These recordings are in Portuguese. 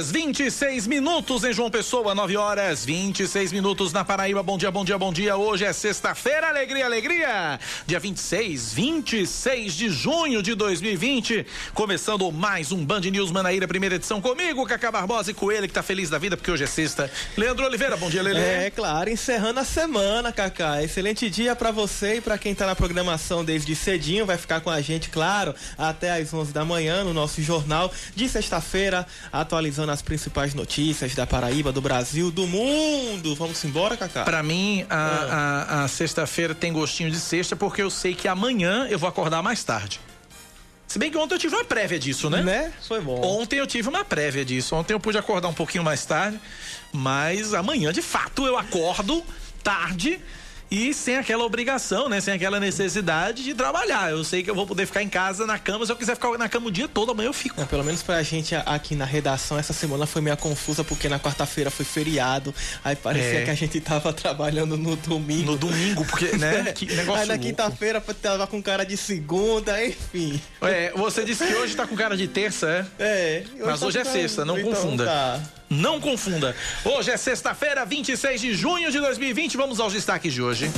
Horas 26 minutos em João Pessoa, 9 horas 26 minutos na Paraíba. Bom dia, bom dia, bom dia. Hoje é sexta-feira, alegria, alegria. Dia 26, 26 de junho de 2020. Começando mais um Band News Manaíra, primeira edição comigo, Cacá Barbosa e com ele que tá feliz da vida porque hoje é sexta. Leandro Oliveira, bom dia, Lele. É, claro, encerrando a semana, Cacá. Excelente dia para você e para quem tá na programação desde cedinho. Vai ficar com a gente, claro, até às 11 da manhã no nosso jornal de sexta-feira atualizando as principais notícias da Paraíba, do Brasil, do mundo. Vamos embora, Cacá? Para mim, a, a, a sexta-feira tem gostinho de sexta porque eu sei que amanhã eu vou acordar mais tarde. Se bem que ontem eu tive uma prévia disso, né? Né? Foi bom. Ontem eu tive uma prévia disso. Ontem eu pude acordar um pouquinho mais tarde, mas amanhã, de fato, eu acordo tarde e sem aquela obrigação, né? Sem aquela necessidade de trabalhar. Eu sei que eu vou poder ficar em casa na cama. Se eu quiser ficar na cama o dia todo, amanhã eu fico. É, pelo menos pra gente aqui na redação, essa semana foi meio confusa, porque na quarta-feira foi feriado. Aí parecia é. que a gente tava trabalhando no domingo. No domingo, porque, né? Que negócio Aí na quinta-feira tava com cara de segunda, enfim. É, você disse que hoje tá com cara de terça, é? É. Hoje Mas tá hoje é sexta, não então confunda. Tá. Não confunda. Hoje é sexta-feira, 26 de junho de 2020. Vamos aos destaques de hoje.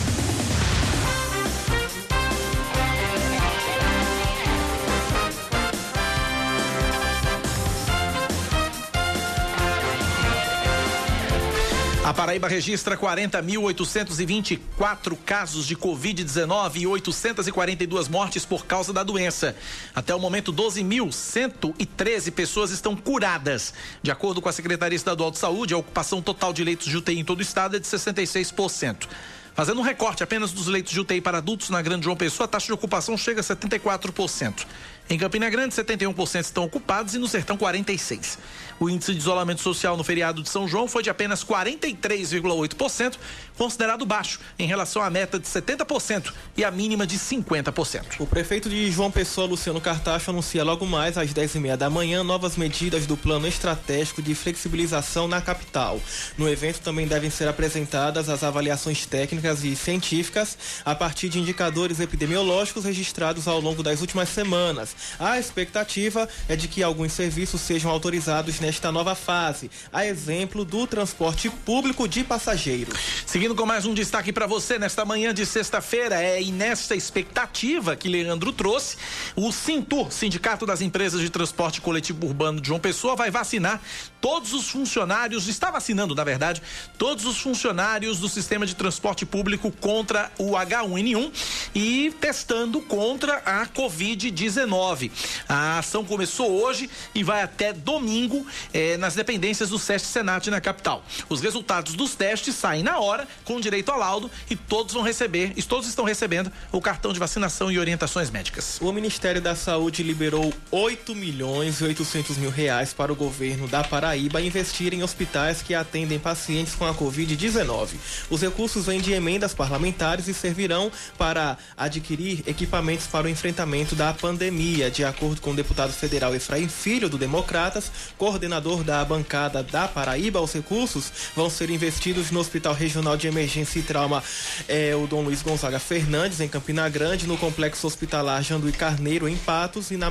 A Paraíba registra 40.824 casos de Covid-19 e 842 mortes por causa da doença. Até o momento, 12.113 pessoas estão curadas. De acordo com a Secretaria Estadual de Saúde, a ocupação total de leitos de UTI em todo o estado é de 66%. Fazendo um recorte apenas dos leitos de UTI para adultos na Grande João Pessoa, a taxa de ocupação chega a 74%. Em Campina Grande, 71% estão ocupados e no Sertão, 46%. O índice de isolamento social no feriado de São João foi de apenas 43,8%, considerado baixo em relação à meta de 70% e a mínima de 50%. O prefeito de João Pessoa, Luciano Cartacho, anuncia logo mais às 10h30 da manhã novas medidas do plano estratégico de flexibilização na capital. No evento também devem ser apresentadas as avaliações técnicas e científicas a partir de indicadores epidemiológicos registrados ao longo das últimas semanas. A expectativa é de que alguns serviços sejam autorizados nesta nova fase, a exemplo do transporte público de passageiros. Seguindo com mais um destaque para você nesta manhã de sexta-feira, é e nesta expectativa que Leandro trouxe, o Sintur, Sindicato das Empresas de Transporte Coletivo Urbano de João Pessoa, vai vacinar todos os funcionários, está vacinando, na verdade, todos os funcionários do sistema de transporte público contra o H1N1 e testando contra a Covid-19. A ação começou hoje e vai até domingo eh, nas dependências do SESC Senat na capital. Os resultados dos testes saem na hora, com direito ao laudo, e todos vão receber, e todos estão recebendo o cartão de vacinação e orientações médicas. O Ministério da Saúde liberou 8 milhões e 800 mil reais para o governo da Paraíba investir em hospitais que atendem pacientes com a Covid-19. Os recursos vêm de emendas parlamentares e servirão para adquirir equipamentos para o enfrentamento da pandemia, de acordo com o deputado federal Efraim Filho, do Democratas, coordenador da bancada da Paraíba, os recursos vão ser investidos no Hospital Regional de Emergência e Trauma, é, o Dom Luiz Gonzaga Fernandes, em Campina Grande, no Complexo Hospitalar Janduí Carneiro, em Patos, e na,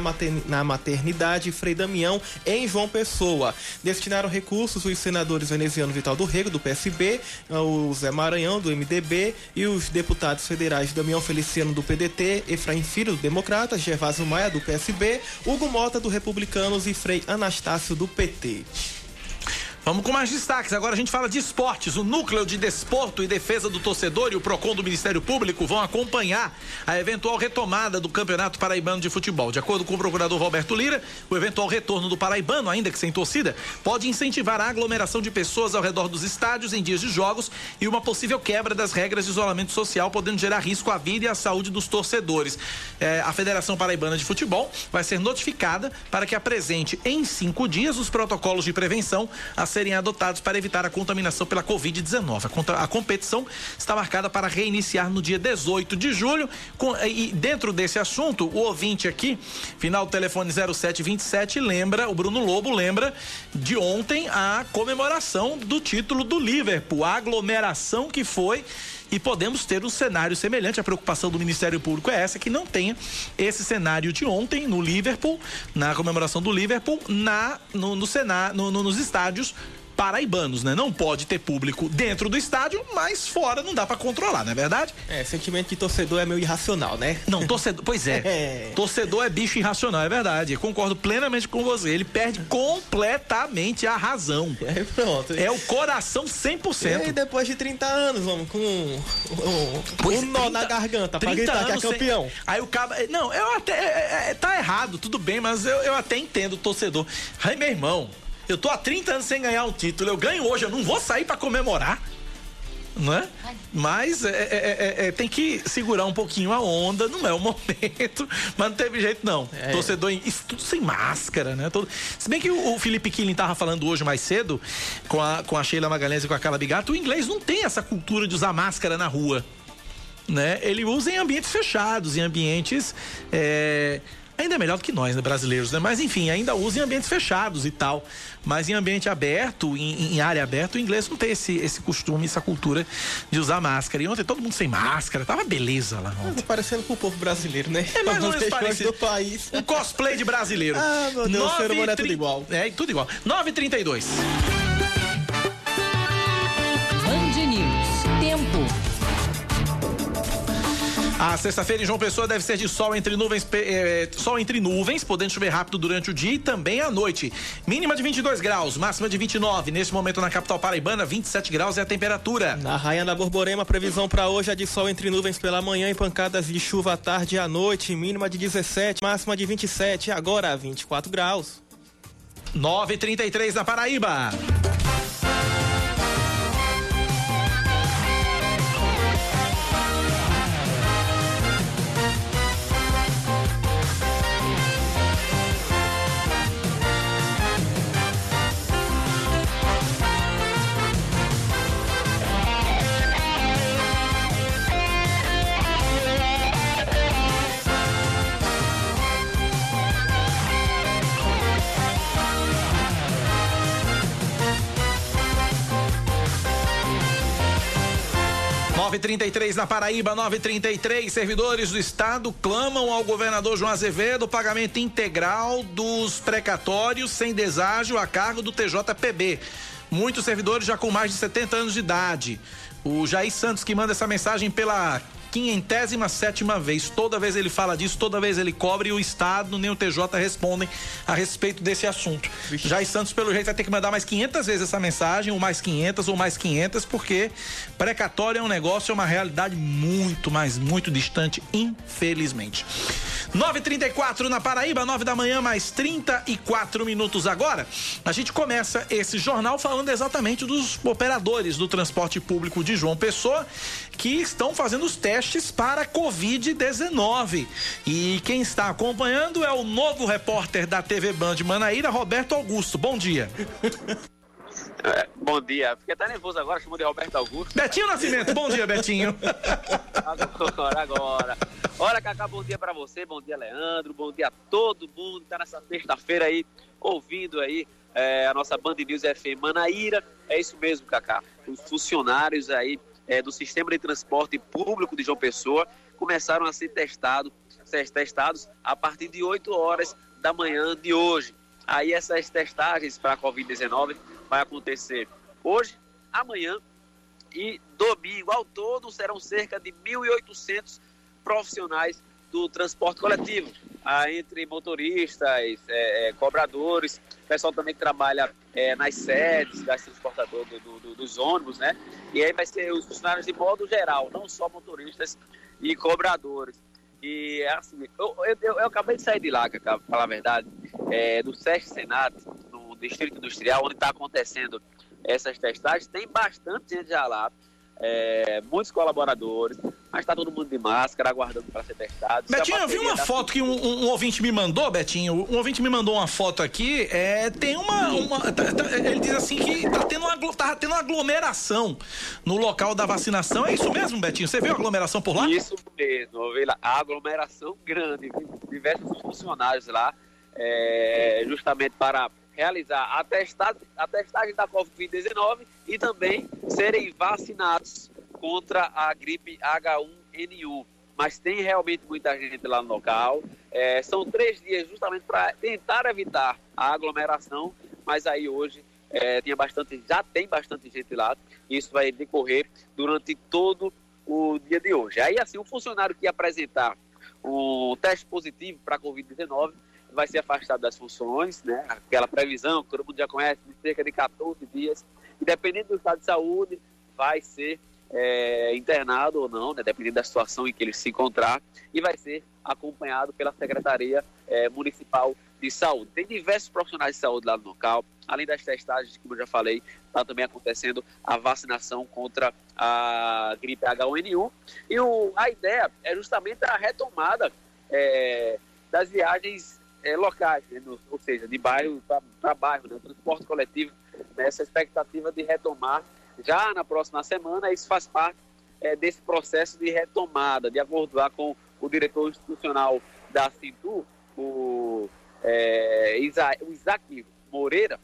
Maternidade Frei Damião, em João Pessoa. Destinaram recursos os senadores veneziano Vital do Rego, do PSB, o Zé Maranhão, do MDB, e os deputados federais Damião Feliciano, do PDT, Efraim Filho, do Democratas, Gervásio Maia, do PSB, Hugo Mota, do Republicanos e Frei Anastácio, do PT. Vamos com mais destaques. Agora a gente fala de esportes. O Núcleo de Desporto e Defesa do Torcedor e o PROCON do Ministério Público vão acompanhar a eventual retomada do Campeonato Paraibano de Futebol. De acordo com o procurador Roberto Lira, o eventual retorno do Paraibano, ainda que sem torcida, pode incentivar a aglomeração de pessoas ao redor dos estádios em dias de jogos e uma possível quebra das regras de isolamento social, podendo gerar risco à vida e à saúde dos torcedores. É, a Federação Paraibana de Futebol vai ser notificada para que apresente em cinco dias os protocolos de prevenção, assim serem adotados para evitar a contaminação pela Covid-19. A, a, competição está marcada para reiniciar no dia 18 de julho. Com, e dentro desse assunto, o ouvinte aqui, final do telefone 0727, lembra, o Bruno Lobo lembra de ontem a comemoração do título do Liverpool, a aglomeração que foi e podemos ter um cenário semelhante. A preocupação do Ministério Público é essa, que não tenha esse cenário de ontem no Liverpool, na comemoração do Liverpool, na, no, no, no, no nos estádios paraibanos, né? Não pode ter público dentro do estádio, mas fora não dá para controlar, não é verdade? É, sentimento de torcedor é meio irracional, né? Não, torcedor, pois é. é. Torcedor é bicho irracional, é verdade. Eu concordo plenamente com você. Ele perde completamente a razão. É, pronto. É o coração 100%. E depois de 30 anos, vamos, com um, um, um nó na garganta pra gritar que é campeão. Sem... Aí o cara. Não, eu até. É, é, tá errado, tudo bem, mas eu, eu até entendo o torcedor. Aí, meu irmão, eu tô há 30 anos sem ganhar um título. Eu ganho hoje, eu não vou sair para comemorar. Não é? Mas é é, é, é, é, tem que segurar um pouquinho a onda, não é o momento, mas não teve jeito não. É. Torcedor, isso tudo sem máscara, né? Todo... Se bem que o, o Felipe Killing tava falando hoje mais cedo com a, com a Sheila Magalhães e com a Carla Bigato, o inglês não tem essa cultura de usar máscara na rua. Né? Ele usa em ambientes fechados, em ambientes é, ainda é melhor do que nós, né, brasileiros, né? Mas enfim, ainda usa em ambientes fechados e tal. Mas em ambiente aberto, em, em área aberta, o inglês não tem esse, esse costume, essa cultura de usar máscara. E ontem todo mundo sem máscara, tava beleza lá ontem. parecendo com o povo brasileiro, né? É mais ou menos parecido. Do país. Um cosplay de brasileiro. ah, meu Deus, o ser humano é tudo igual. É, tudo igual. 9h32. A sexta-feira em João Pessoa deve ser de sol entre nuvens, é, sol entre nuvens, podendo chover rápido durante o dia e também à noite. Mínima de 22 graus, máxima de 29. Neste momento na capital paraibana, 27 graus é a temperatura. Na Raia da Borborema, previsão para hoje é de sol entre nuvens pela manhã e pancadas de chuva à tarde e à noite. Mínima de 17, máxima de 27, agora 24 graus. 9:33 na Paraíba. 933 na Paraíba, 933. Servidores do Estado clamam ao governador João Azevedo pagamento integral dos precatórios sem deságio a cargo do TJPB. Muitos servidores já com mais de 70 anos de idade. O Jair Santos que manda essa mensagem pela quinhentésima sétima vez. Toda vez ele fala disso, toda vez ele cobre e o Estado nem o TJ respondem a respeito desse assunto. Vixe. Jair Santos, pelo jeito, vai ter que mandar mais 500 vezes essa mensagem, ou mais 500, ou mais 500, porque precatório é um negócio, é uma realidade muito, mas muito distante, infelizmente. 9h34 na Paraíba, 9 da manhã, mais 34 minutos agora. A gente começa esse jornal falando exatamente dos operadores do transporte público de João Pessoa que estão fazendo os testes para Covid-19. E quem está acompanhando é o novo repórter da TV Band Manaíra, Roberto Augusto. Bom dia. É, bom dia. Fiquei até nervoso agora, chamou de Roberto Augusto. Betinho Nascimento, bom dia, Betinho. agora, agora. Olha, Cacá, bom dia para você, bom dia, Leandro, bom dia a todo mundo que tá nessa sexta-feira aí, ouvindo aí é, a nossa Band News FM Manaíra. É isso mesmo, Cacá. Os funcionários aí é, do sistema de transporte público de João Pessoa começaram a ser testado, ser testados a partir de 8 horas da manhã de hoje. Aí essas testagens para a Covid-19 vai acontecer hoje, amanhã e domingo. Ao todo serão cerca de 1.800 profissionais do transporte coletivo, ah, entre motoristas, é, é, cobradores, pessoal também que trabalha é, nas sedes das transportadoras do, do, do, dos ônibus, né? E aí vai ser os funcionários de modo geral, não só motoristas e cobradores. E assim, eu, eu, eu, eu acabei de sair de lá, para falar a verdade, é, do Sesc Senado, no Distrito Industrial, onde está acontecendo essas testagens, tem bastante gente já lá, é, muitos colaboradores, mas está todo mundo de máscara, aguardando para ser testado. Betinho, eu vi uma foto que um, um, um, ouvinte me mandou, Betinho. Um ouvinte me mandou uma foto aqui. É, tem uma. uma tá, tá, ele diz assim que tá tendo, uma, tá tendo uma aglomeração no local da vacinação. É isso mesmo, Betinho? Você viu a aglomeração por lá? Isso mesmo, lá. A aglomeração grande, diversos funcionários lá, é, justamente para realizar a, testagem, a testagem da Covid-19 e também serem vacinados contra a gripe H1N1. Mas tem realmente muita gente lá no local. É, são três dias justamente para tentar evitar a aglomeração, mas aí hoje é, tinha bastante, já tem bastante gente lá. Isso vai decorrer durante todo o dia de hoje. Aí assim, o funcionário que apresentar um teste positivo para a Covid-19 vai ser afastado das funções, né? Aquela previsão que todo mundo já conhece, de cerca de 14 dias. E dependendo do estado de saúde, vai ser é, internado ou não, né, dependendo da situação em que ele se encontrar, e vai ser acompanhado pela Secretaria é, Municipal de Saúde. Tem diversos profissionais de saúde lá no local, além das testagens, como eu já falei, está também acontecendo a vacinação contra a gripe H1N1. E o, a ideia é justamente a retomada é, das viagens é, locais, né, no, ou seja, de bairro para bairro, né, transporte coletivo, nessa expectativa de retomar já na próxima semana. Isso faz parte é, desse processo de retomada, de acordo com o diretor institucional da Cintu, o, é, Isa, o Isaac Moreira.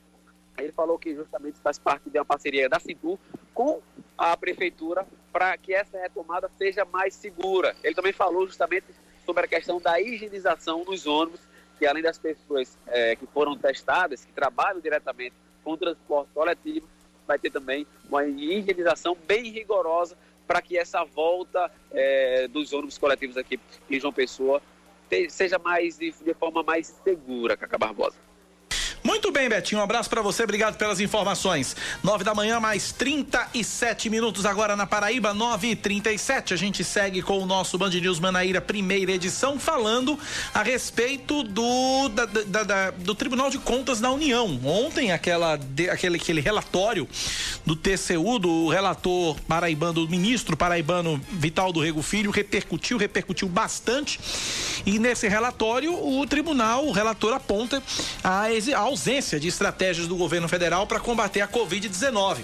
Ele falou que justamente faz parte de uma parceria da Cintu com a prefeitura para que essa retomada seja mais segura. Ele também falou justamente sobre a questão da higienização nos ônibus, que além das pessoas é, que foram testadas, que trabalham diretamente com o transporte coletivo, vai ter também uma higienização bem rigorosa para que essa volta é, dos ônibus coletivos aqui em João Pessoa seja mais de, de forma mais segura, Cacá Barbosa. Muito bem, Betinho. Um abraço para você. Obrigado pelas informações. Nove da manhã, mais 37 minutos agora na Paraíba, nove e trinta e sete. A gente segue com o nosso Band News Manaíra, primeira edição, falando a respeito do, da, da, da, do Tribunal de Contas da União. Ontem, aquela, aquele, aquele relatório do TCU, do relator paraibano, do ministro paraibano Vital do Rego Filho, repercutiu, repercutiu bastante. E nesse relatório, o tribunal, o relator aponta a, a ausência de estratégias do governo federal para combater a Covid-19.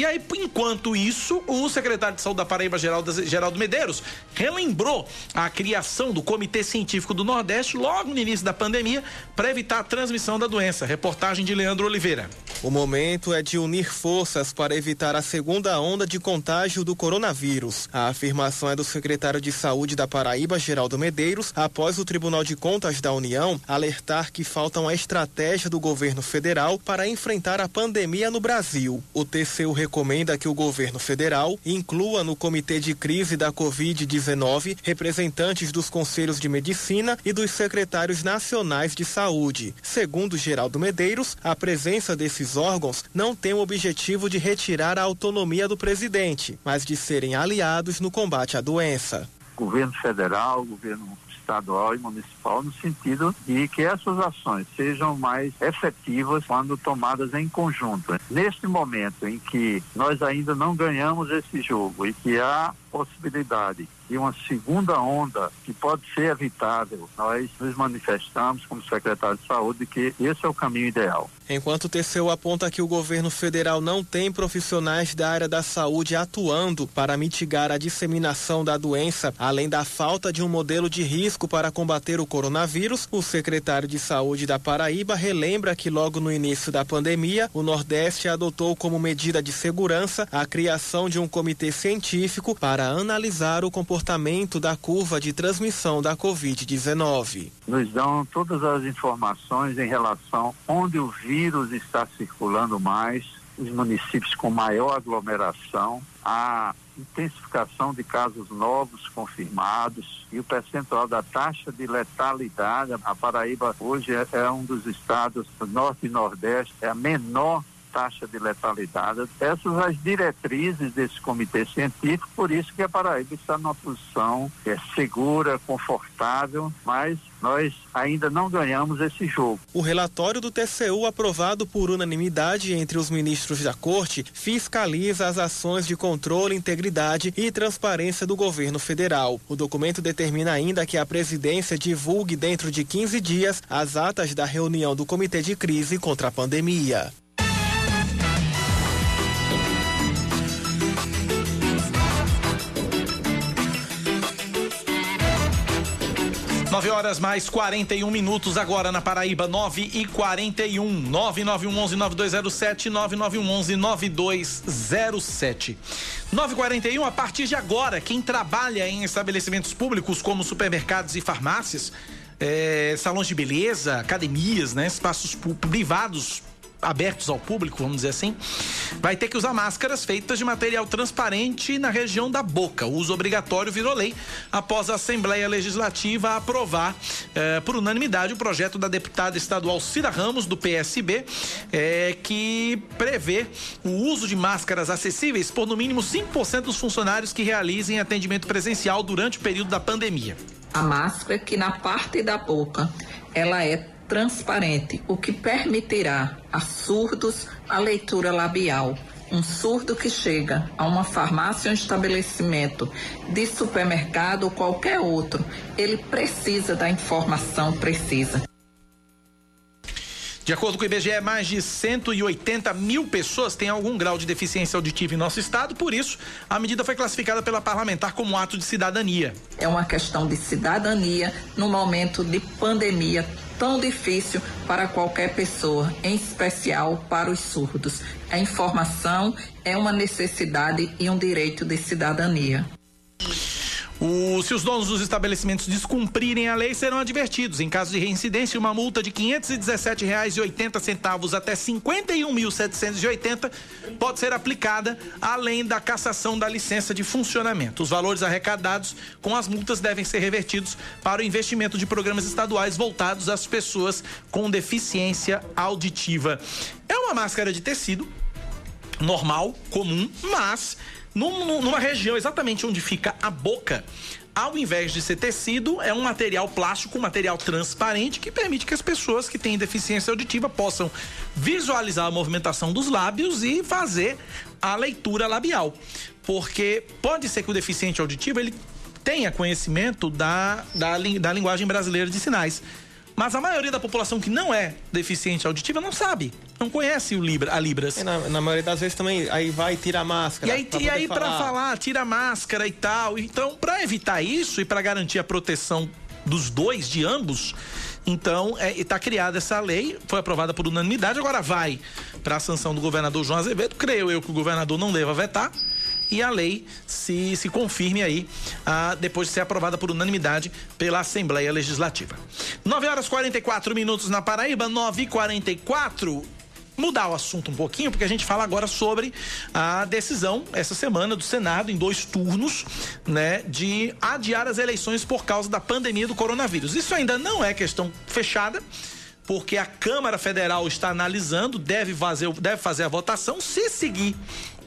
E aí, enquanto isso, o secretário de Saúde da Paraíba, Geraldo, Geraldo Medeiros, relembrou a criação do Comitê Científico do Nordeste logo no início da pandemia para evitar a transmissão da doença. Reportagem de Leandro Oliveira. O momento é de unir forças para evitar a segunda onda de contágio do coronavírus. A afirmação é do secretário de Saúde da Paraíba, Geraldo Medeiros, após o Tribunal de Contas da União alertar que falta uma estratégia do governo federal para enfrentar a pandemia no Brasil. O TCU recomenda que o governo federal inclua no Comitê de Crise da Covid-19 representantes dos conselhos de medicina e dos secretários nacionais de saúde. Segundo Geraldo Medeiros, a presença desses órgãos não tem o objetivo de retirar a autonomia do presidente, mas de serem aliados no combate à doença. Governo federal, governo estadual e municipal no sentido de que essas ações sejam mais efetivas quando tomadas em conjunto. Neste momento em que nós ainda não ganhamos esse jogo e que há possibilidade de uma segunda onda que pode ser evitável, nós nos manifestamos como secretário de saúde que esse é o caminho ideal. Enquanto o TCU aponta que o governo federal não tem profissionais da área da saúde atuando para mitigar a disseminação da doença, além da falta de um modelo de risco para combater o coronavírus, o secretário de Saúde da Paraíba relembra que logo no início da pandemia, o Nordeste adotou como medida de segurança a criação de um comitê científico para analisar o comportamento da curva de transmissão da Covid-19. Nos dão todas as informações em relação onde o vírus vírus está circulando mais, os municípios com maior aglomeração, a intensificação de casos novos confirmados e o percentual da taxa de letalidade. A Paraíba hoje é, é um dos estados do norte e nordeste, é a menor taxa de letalidade. Essas as diretrizes desse comitê científico, por isso que a Paraíba está numa posição é, segura, confortável, mas nós ainda não ganhamos esse jogo. O relatório do TCU, aprovado por unanimidade entre os ministros da Corte, fiscaliza as ações de controle, integridade e transparência do governo federal. O documento determina ainda que a presidência divulgue dentro de 15 dias as atas da reunião do Comitê de Crise contra a Pandemia. 9 horas mais 41 minutos agora na Paraíba, 9 e 41. 99111 9207 9911 9207. 941, a partir de agora, quem trabalha em estabelecimentos públicos como supermercados e farmácias, é, salões de beleza, academias, né, espaços privados abertos ao público, vamos dizer assim, vai ter que usar máscaras feitas de material transparente na região da boca. O uso obrigatório virou lei após a Assembleia Legislativa aprovar eh, por unanimidade o projeto da deputada estadual Cira Ramos, do PSB, eh, que prevê o uso de máscaras acessíveis por no mínimo 5% dos funcionários que realizem atendimento presencial durante o período da pandemia. A máscara que na parte da boca ela é transparente, o que permitirá a surdos a leitura labial. Um surdo que chega a uma farmácia ou um estabelecimento de supermercado ou qualquer outro, ele precisa da informação precisa. De acordo com o IBGE, mais de 180 mil pessoas têm algum grau de deficiência auditiva em nosso estado, por isso, a medida foi classificada pela parlamentar como ato de cidadania. É uma questão de cidadania no momento de pandemia tão difícil para qualquer pessoa, em especial para os surdos. A informação é uma necessidade e um direito de cidadania. O, se os donos dos estabelecimentos descumprirem a lei, serão advertidos. Em caso de reincidência, uma multa de R$ 517,80 até R$ 51.780 pode ser aplicada, além da cassação da licença de funcionamento. Os valores arrecadados com as multas devem ser revertidos para o investimento de programas estaduais voltados às pessoas com deficiência auditiva. É uma máscara de tecido normal, comum, mas num, numa região exatamente onde fica a boca, ao invés de ser tecido, é um material plástico, um material transparente que permite que as pessoas que têm deficiência auditiva possam visualizar a movimentação dos lábios e fazer a leitura labial. Porque pode ser que o deficiente auditivo ele tenha conhecimento da, da, da linguagem brasileira de sinais. Mas a maioria da população que não é deficiente auditiva não sabe, não conhece o Libra, a Libras. Na, na, maioria das vezes também, aí vai tira a máscara. E aí, pra, e aí falar. pra falar, tira a máscara e tal. Então, para evitar isso e para garantir a proteção dos dois, de ambos, então, está é, criada essa lei, foi aprovada por unanimidade, agora vai para a sanção do governador João Azevedo. Creio eu que o governador não deva vetar e a lei se, se confirme aí ah, depois de ser aprovada por unanimidade pela Assembleia Legislativa. 9 horas 44 minutos na Paraíba, 9 e 44 mudar o assunto um pouquinho, porque a gente fala agora sobre a decisão essa semana do Senado em dois turnos, né, de adiar as eleições por causa da pandemia do coronavírus. Isso ainda não é questão fechada porque a Câmara Federal está analisando, deve fazer, deve fazer a votação. Se seguir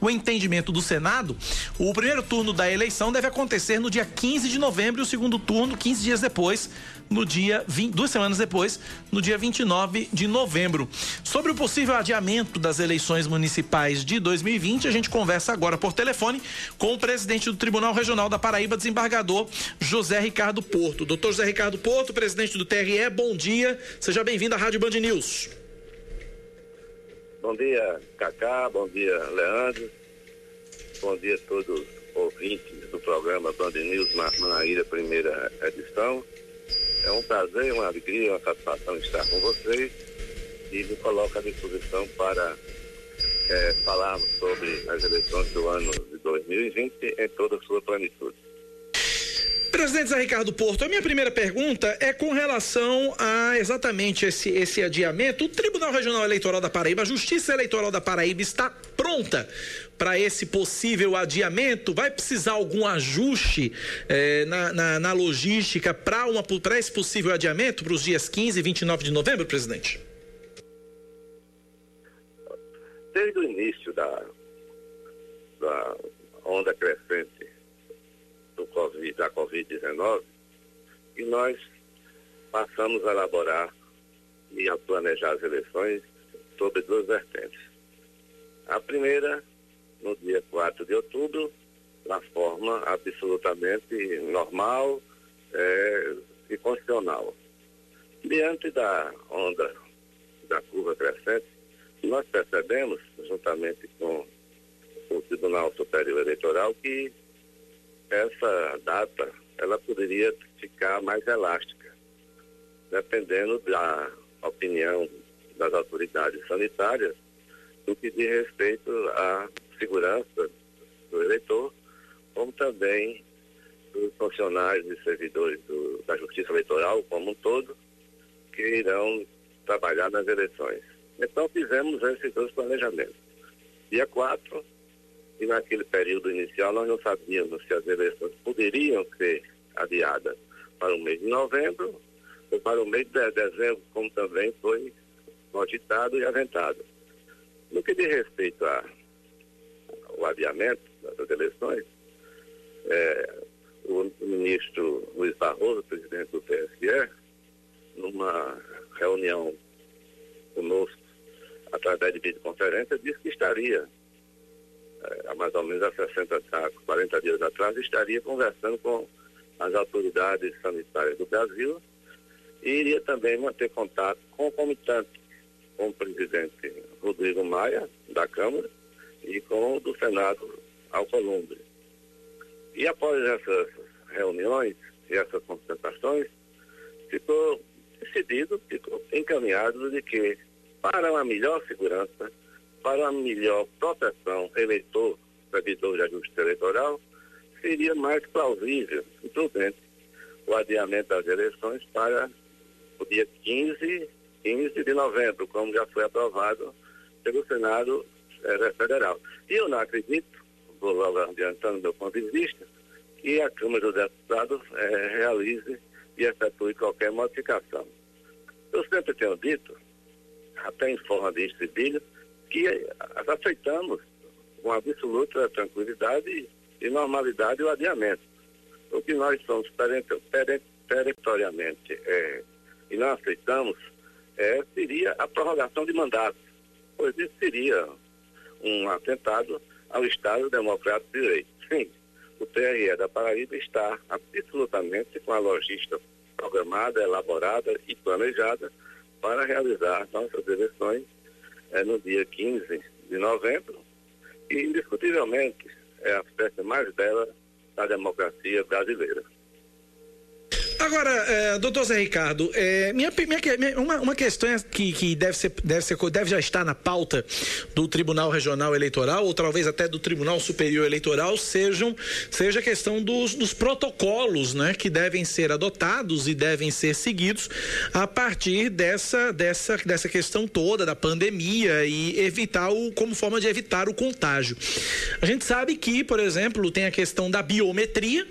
o entendimento do Senado, o primeiro turno da eleição deve acontecer no dia 15 de novembro e o segundo turno 15 dias depois, no dia 20, duas semanas depois, no dia 29 de novembro. Sobre o possível adiamento das eleições municipais de 2020, a gente conversa agora por telefone com o presidente do Tribunal Regional da Paraíba, desembargador José Ricardo Porto. Doutor José Ricardo Porto, presidente do TRE, bom dia. Seja bem-vindo à Rádio Band News. Bom dia, Cacá, bom dia, Leandro. Bom dia a todos os ouvintes do programa Band News Manaíra, primeira edição. É um prazer, uma alegria, uma satisfação estar com vocês e me coloco à disposição para é, falarmos sobre as eleições do ano de 2020 em toda a sua plenitude. Presidente Zé Ricardo Porto, a minha primeira pergunta é com relação a exatamente esse, esse adiamento. O Tribunal Regional Eleitoral da Paraíba, a Justiça Eleitoral da Paraíba está pronta para esse possível adiamento? Vai precisar algum ajuste eh, na, na, na, logística para esse possível adiamento para os dias 15 e 29 de novembro, presidente? desde o início da, da onda crescente COVID, da Covid-19, e nós passamos a elaborar e a planejar as eleições sobre duas vertentes. A primeira, no dia 4 de outubro, na forma absolutamente normal é, e constitucional. Diante da onda da curva crescente, nós percebemos, juntamente com o Tribunal Superior Eleitoral, que essa data ela poderia ficar mais elástica, dependendo da opinião das autoridades sanitárias no que diz respeito à segurança do eleitor, como também dos funcionários e servidores do, da Justiça Eleitoral como um todo, que irão trabalhar nas eleições. Então fizemos esses dois planejamentos. Dia 4, e naquele período inicial nós não sabíamos se as eleições poderiam ser adiadas para o mês de novembro ou para o mês de dezembro, como também foi cogitado e aventado. No que diz respeito ao adiamento das eleições, é, o ministro Luiz Barroso, presidente do TSE, numa reunião conosco, através de videoconferência, disse que estaria, há mais ou menos há 60, há 40 dias atrás, estaria conversando com as autoridades sanitárias do Brasil e iria também manter contato concomitante com o presidente Rodrigo Maia, da Câmara, e com o do Senado, Alcolumbre. E após essas reuniões e essas concentrações, ficou decidido, ficou encaminhado de que para uma melhor segurança, para melhor proteção eleitor, servidor da justiça eleitoral, seria mais plausível e prudente o adiamento das eleições para o dia 15, 15 de novembro, como já foi aprovado pelo Senado é, Federal. E eu não acredito, vou logo adiantando meu ponto de vista, que a Câmara dos Deputados é, realize e efetue qualquer modificação. Eu sempre tenho dito, até em forma de estribilho, que aceitamos com absoluta tranquilidade e normalidade o adiamento. O que nós somos perentoriamente é, e não aceitamos é, seria a prorrogação de mandato, pois isso seria um atentado ao Estado Democrático de Direito. Sim, o TRE da Paraíba está absolutamente com a logística programada, elaborada e planejada para realizar nossas eleições é, no dia 15 de novembro e, indiscutivelmente, é a festa mais bela da democracia brasileira. Agora, é, doutor Zé Ricardo, é, minha, minha, uma, uma questão é que, que deve, ser, deve, ser, deve já estar na pauta do Tribunal Regional Eleitoral, ou talvez até do Tribunal Superior Eleitoral, sejam, seja a questão dos, dos protocolos né, que devem ser adotados e devem ser seguidos a partir dessa, dessa, dessa questão toda da pandemia e evitar o, como forma de evitar o contágio. A gente sabe que, por exemplo, tem a questão da biometria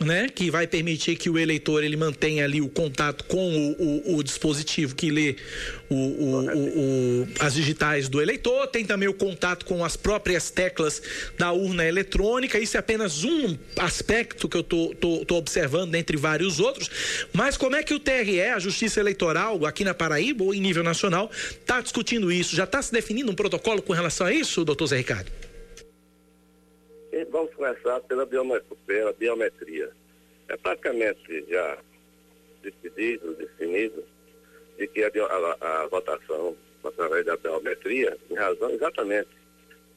né, que vai permitir que o eleitor ele mantenha ali o contato com o, o, o dispositivo que lê o, as digitais do eleitor, tem também o contato com as próprias teclas da urna eletrônica. Isso é apenas um aspecto que eu tô, tô, tô observando dentre vários outros. Mas como é que o TRE, a Justiça Eleitoral, aqui na Paraíba ou em nível nacional, está discutindo isso? Já está se definindo um protocolo com relação a isso, doutor Zé Ricardo? Vamos começar pela biometria. É praticamente já decidido, definido, de que a, a, a, votação através da biometria, em razão exatamente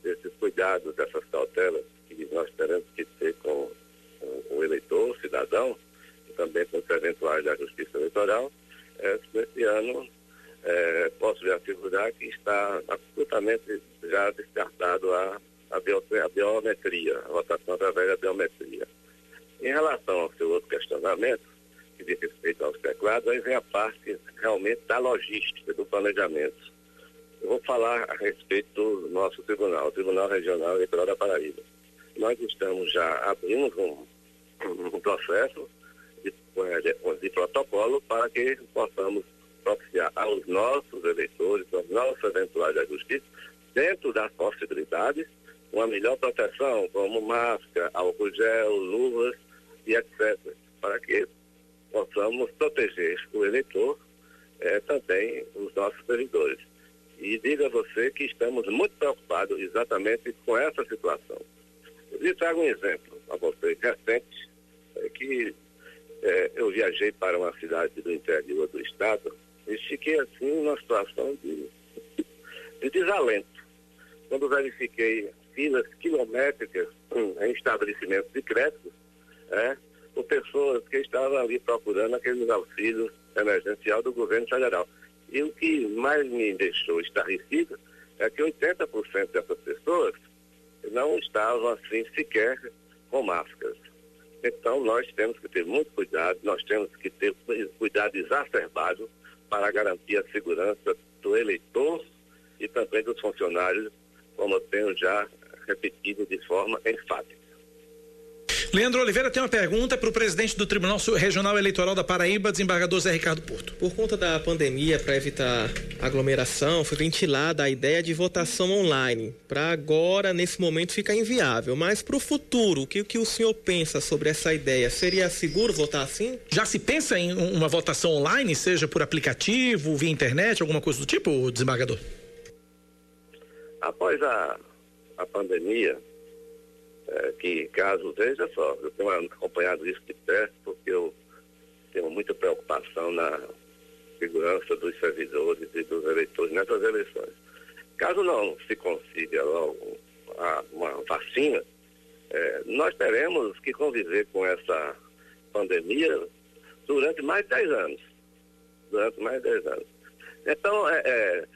desses cuidados, dessas cautelas que nós teremos que ter com, com o eleitor, o cidadão, e também com os eventuais da Justiça Eleitoral, é, nesse ano é, posso lhe assegurar que está absolutamente já descartado a a, bio, a biometria, a votação através da biometria. Em relação ao seu outro questionamento, que diz respeito aos teclados, aí vem a parte realmente da logística, do planejamento. Eu vou falar a respeito do nosso tribunal, o Tribunal Regional Eleitoral da Paraíba. Nós estamos já, abrimos um, um processo de, de, de protocolo para que possamos propiciar aos nossos eleitores, aos nossos eventuais da justiça, dentro das possibilidades, uma melhor proteção, como máscara, álcool gel, luvas e etc., para que possamos proteger o eleitor, é, também os nossos servidores. E diga a você que estamos muito preocupados exatamente com essa situação. Eu lhe trago um exemplo a você recente, é que é, eu viajei para uma cidade do interior do estado e fiquei assim numa situação de, de desalento. Quando verifiquei filas quilométricas em estabelecimentos de crédito, por pessoas que estavam ali procurando aqueles auxílios emergencial do governo federal. E o que mais me deixou estarrecido é que 80% dessas pessoas não estavam assim sequer com máscaras. Então nós temos que ter muito cuidado, nós temos que ter cuidado exacerbado para garantir a segurança do eleitor e também dos funcionários, como eu tenho já repetido de forma enfática. Leandro Oliveira tem uma pergunta para o presidente do Tribunal Regional Eleitoral da Paraíba, desembargador Zé Ricardo Porto. Por conta da pandemia, para evitar aglomeração, foi ventilada a ideia de votação online. Para agora, nesse momento, fica inviável. Mas para o futuro, o que, que o senhor pensa sobre essa ideia? Seria seguro votar assim? Já se pensa em uma votação online, seja por aplicativo, via internet, alguma coisa do tipo, desembargador? Após a, a pandemia, é, que caso, veja só, eu tenho acompanhado isso de perto porque eu tenho muita preocupação na segurança dos servidores e dos eleitores nessas eleições. Caso não se consiga logo a, uma vacina, é, nós teremos que conviver com essa pandemia durante mais de 10 anos. Durante mais de 10 anos. Então, é, é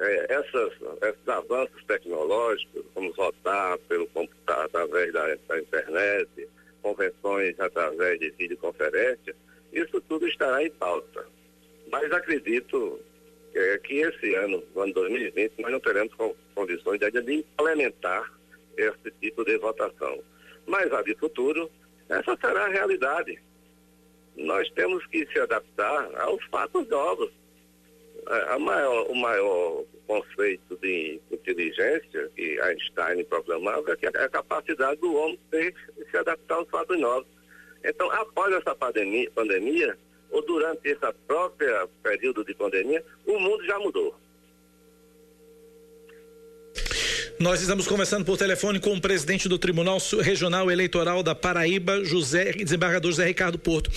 é, essas, esses avanços tecnológicos, como votar pelo computador através da, da, internet, convenções através de videoconferência, isso tudo estará em pauta. Mas acredito é, que esse ano, no ano 2020, nós não teremos condições de implementar esse tipo de votação. Mas a de futuro, essa será a realidade. Nós temos que se adaptar aos fatos novos a maior, o maior conceito de inteligência que Einstein proclamava é a capacidade do homem de se adaptar aos fatos novos. Então, após essa pandemia, pandemia ou durante esse próprio período de pandemia, o mundo já mudou. Nós estamos conversando por telefone com o presidente do Tribunal Regional Eleitoral da Paraíba, José, desembargador José Ricardo Porto.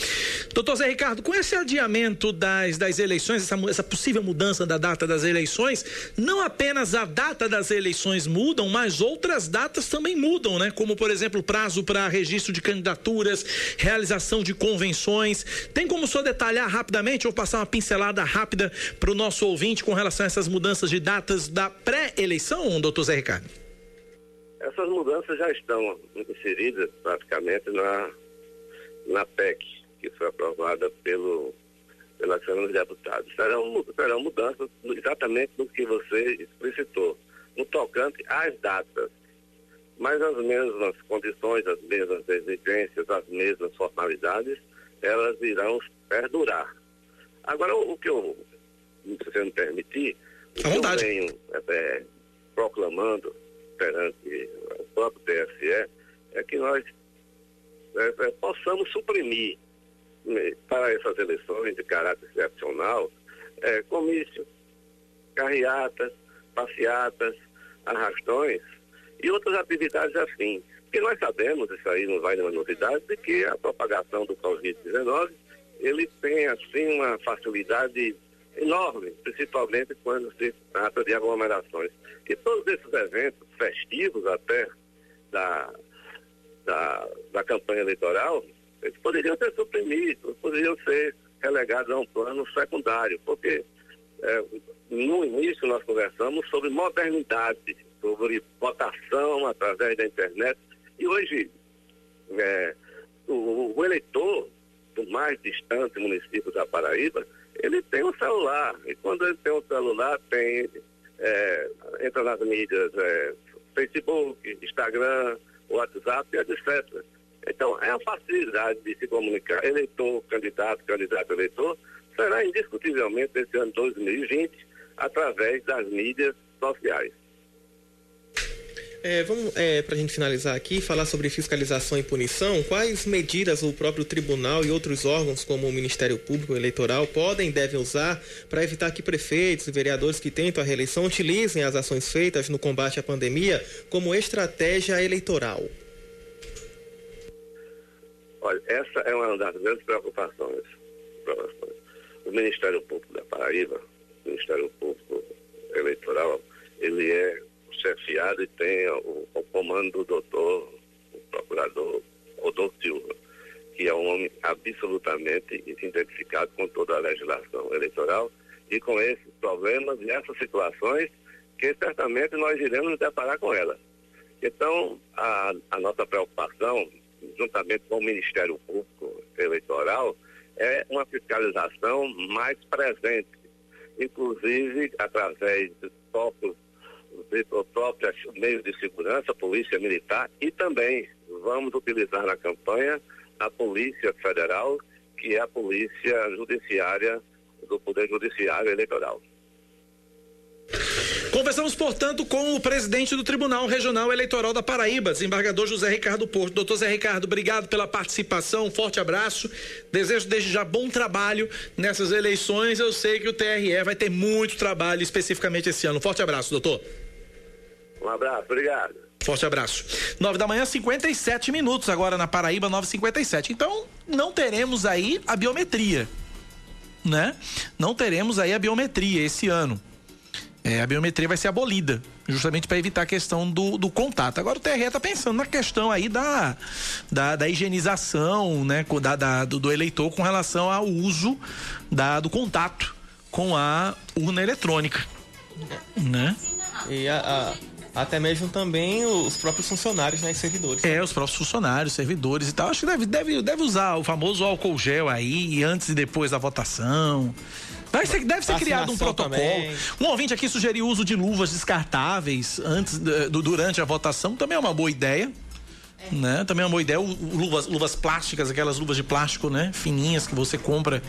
Doutor Zé Ricardo, com esse adiamento das, das eleições, essa, essa possível mudança da data das eleições, não apenas a data das eleições mudam, mas outras datas também mudam, né? Como, por exemplo, o prazo para registro de candidaturas, realização de convenções. Tem como só detalhar rapidamente ou passar uma pincelada rápida para o nosso ouvinte com relação a essas mudanças de datas da pré-eleição, doutor Zé Ricardo? Ricardo? Essas mudanças já estão inseridas praticamente na, na PEC, que foi aprovada pelo, pela Câmara dos Deputados. Serão, serão mudanças exatamente no que você explicitou, no tocante às datas. Mas as mesmas condições, as mesmas exigências, as mesmas formalidades, elas irão perdurar. Agora, o, que eu, se você me permitir, o que eu venho é, proclamando perante o próprio TSE é que nós é, é, possamos suprimir né, para essas eleições de caráter excepcional é, comícios, carreatas, passeatas, arrastões e outras atividades afins. Porque nós sabemos, isso aí não vai nenhuma novidade, de que a propagação do Covid-19 ele tem assim uma facilidade enorme, principalmente quando se trata de aglomerações. E todos esses eventos festivos até da, da, da campanha eleitoral, eles poderiam ser suprimidos, poderiam ser relegados a um plano secundário, porque é, no início nós conversamos sobre modernidade, sobre votação através da internet, e hoje é, o, o eleitor do mais distante município da Paraíba, ele tem um celular. E quando ele tem um celular, tem, é, entra nas mídias é, Facebook, Instagram, WhatsApp, etc. Então, é a facilidade de se comunicar. Eleitor, candidato, candidato, eleitor, será indiscutivelmente esse ano 2020 através das mídias sociais. É, vamos, é, para a gente finalizar aqui, falar sobre fiscalização e punição. Quais medidas o próprio tribunal e outros órgãos, como o Ministério Público Eleitoral, podem e devem usar para evitar que prefeitos e vereadores que tentam a reeleição utilizem as ações feitas no combate à pandemia como estratégia eleitoral? Olha, essa é uma das grandes preocupações. preocupações. O Ministério Público da Paraíba, o Ministério Público Eleitoral, ele é chefiado e tem o, o comando do doutor, o procurador Odor Silva, que é um homem absolutamente identificado com toda a legislação eleitoral e com esses problemas e essas situações que certamente nós iremos nos deparar com elas. Então, a, a nossa preocupação, juntamente com o Ministério Público Eleitoral, é uma fiscalização mais presente, inclusive através de próprios próprios meios de segurança, polícia militar e também vamos utilizar na campanha a Polícia Federal, que é a Polícia Judiciária do Poder Judiciário Eleitoral. Conversamos, portanto, com o presidente do Tribunal Regional Eleitoral da Paraíba, desembargador José Ricardo Porto. Doutor Zé Ricardo, obrigado pela participação, um forte abraço. Desejo desde já bom trabalho nessas eleições. Eu sei que o TRE vai ter muito trabalho especificamente esse ano. Forte abraço, doutor. Um abraço, obrigado. Forte abraço. 9 da manhã, 57 minutos agora na Paraíba, 9h57. Então, não teremos aí a biometria, né? Não teremos aí a biometria esse ano. É, a biometria vai ser abolida, justamente para evitar a questão do, do, contato. Agora o TRE está pensando na questão aí da, da, da higienização, né, da, da do, do, eleitor com relação ao uso da, do contato com a urna eletrônica, né? E a, a até mesmo também os próprios funcionários, né, servidores. É, os próprios funcionários, servidores e tal. Acho que deve, deve, deve usar o famoso álcool gel aí, antes e depois da votação. Deve ser, deve ser criado um protocolo. Também. Um ouvinte aqui sugeriu o uso de luvas descartáveis antes, do, durante a votação, também é uma boa ideia. Né? Também é uma boa ideia. Luvas, luvas plásticas, aquelas luvas de plástico, né? Fininhas que você compra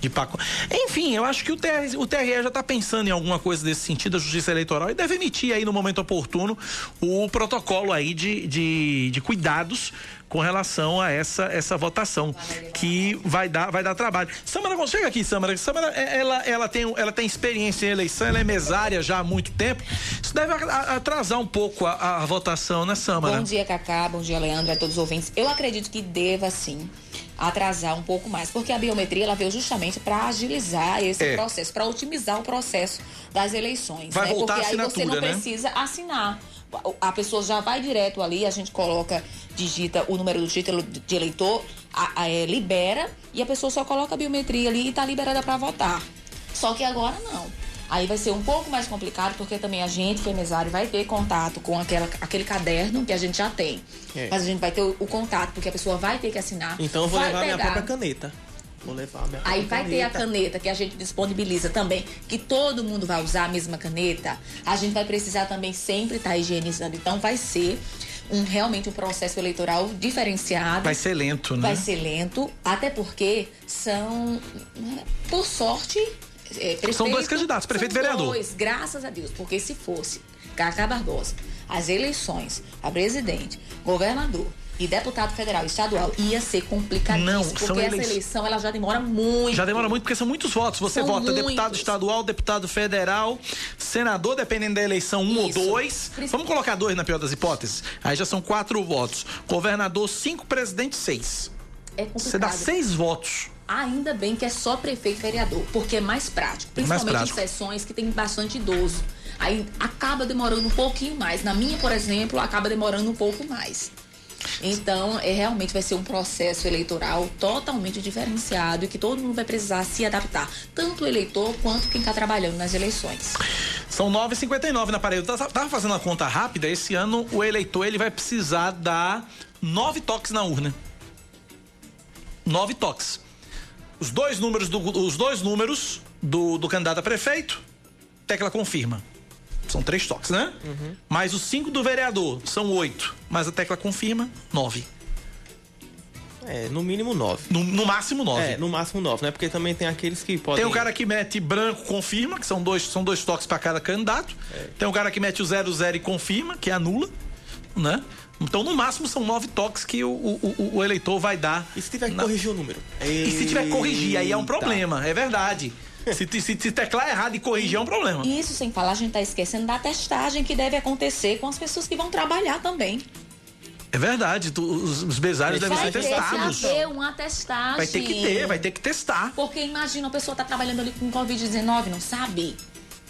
de pacote. Enfim, eu acho que o TRE, o TRE já está pensando em alguma coisa desse sentido, a Justiça Eleitoral, e deve emitir aí no momento oportuno o protocolo aí de, de, de cuidados com relação a essa essa votação que vai dar vai dar trabalho. Samara, chega aqui, Samara. Samara, é, ela ela tem ela tem experiência em eleição, ela é mesária já há muito tempo. Isso deve atrasar um pouco a, a votação, né, Samara? Bom dia, Cacá. Bom dia, Leandro, a todos os ouvintes. Eu acredito que deva sim atrasar um pouco mais, porque a biometria ela veio justamente para agilizar esse é. processo, para otimizar o processo das eleições, vai né? Voltar porque aí você não né? precisa assinar a pessoa já vai direto ali, a gente coloca, digita o número do título de eleitor, a, a, é, libera e a pessoa só coloca a biometria ali e está liberada para votar. Só que agora não. Aí vai ser um pouco mais complicado, porque também a gente, que é mesário, vai ter contato com aquela, aquele caderno que a gente já tem. É. Mas a gente vai ter o, o, contato, porque a pessoa vai ter que assinar. Então eu vou levar pegar. minha própria caneta. Vou levar minha Aí vai caneta. ter a caneta que a gente disponibiliza também, que todo mundo vai usar a mesma caneta. A gente vai precisar também sempre estar tá higienizando. Então vai ser um realmente um processo eleitoral diferenciado. Vai ser lento, né? Vai ser lento, até porque são, por sorte, é, prefeito, são dois candidatos, prefeito e vereador. Dois, graças a Deus, porque se fosse Cacá Barbosa, as eleições, a presidente, governador, e deputado federal e estadual ia ser complicadíssimo, não, porque essa eleição ela já demora muito. Já demora muito porque são muitos votos. Você são vota muitos. deputado estadual, deputado federal, senador, dependendo da eleição, um Isso. ou dois. Vamos colocar dois na pior das hipóteses? Aí já são quatro votos. Governador, cinco, presidente, seis. É complicado. Você dá seis votos. Ainda bem que é só prefeito e vereador, porque é mais prático. Principalmente mais prático. em sessões que tem bastante idoso. Aí acaba demorando um pouquinho mais. Na minha, por exemplo, acaba demorando um pouco mais. Então, é, realmente vai ser um processo eleitoral totalmente diferenciado e que todo mundo vai precisar se adaptar, tanto o eleitor quanto quem está trabalhando nas eleições. São 9h59 na parede. Eu tava fazendo uma conta rápida. Esse ano o eleitor ele vai precisar dar nove toques na urna. Nove toques. Os dois números do, os dois números do, do candidato a prefeito, tecla confirma. São três toques, né? Uhum. Mais os cinco do vereador, são oito. Mas a tecla confirma, nove. É, no mínimo nove. No, no máximo nove. É, no máximo nove, né? Porque também tem aqueles que podem. Tem o cara que mete branco, confirma, que são dois, são dois toques para cada candidato. É. Tem o cara que mete o zero, zero e confirma, que anula. né? Então, no máximo, são nove toques que o, o, o- eleitor vai dar. E se tiver que na- corrigir o número? E se tiver que corrigir, aí é um problema, é verdade. Se, se, se teclar errado e corrigir, é um problema. Isso sem falar, a gente tá esquecendo da testagem que deve acontecer com as pessoas que vão trabalhar também. É verdade, tu- os, os besários devem Vai ser ter testados. que haver uma testagem. Vai ter que ter, vai ter que testar. Porque imagina, a pessoa tá trabalhando ali com Covid-19, não sabe?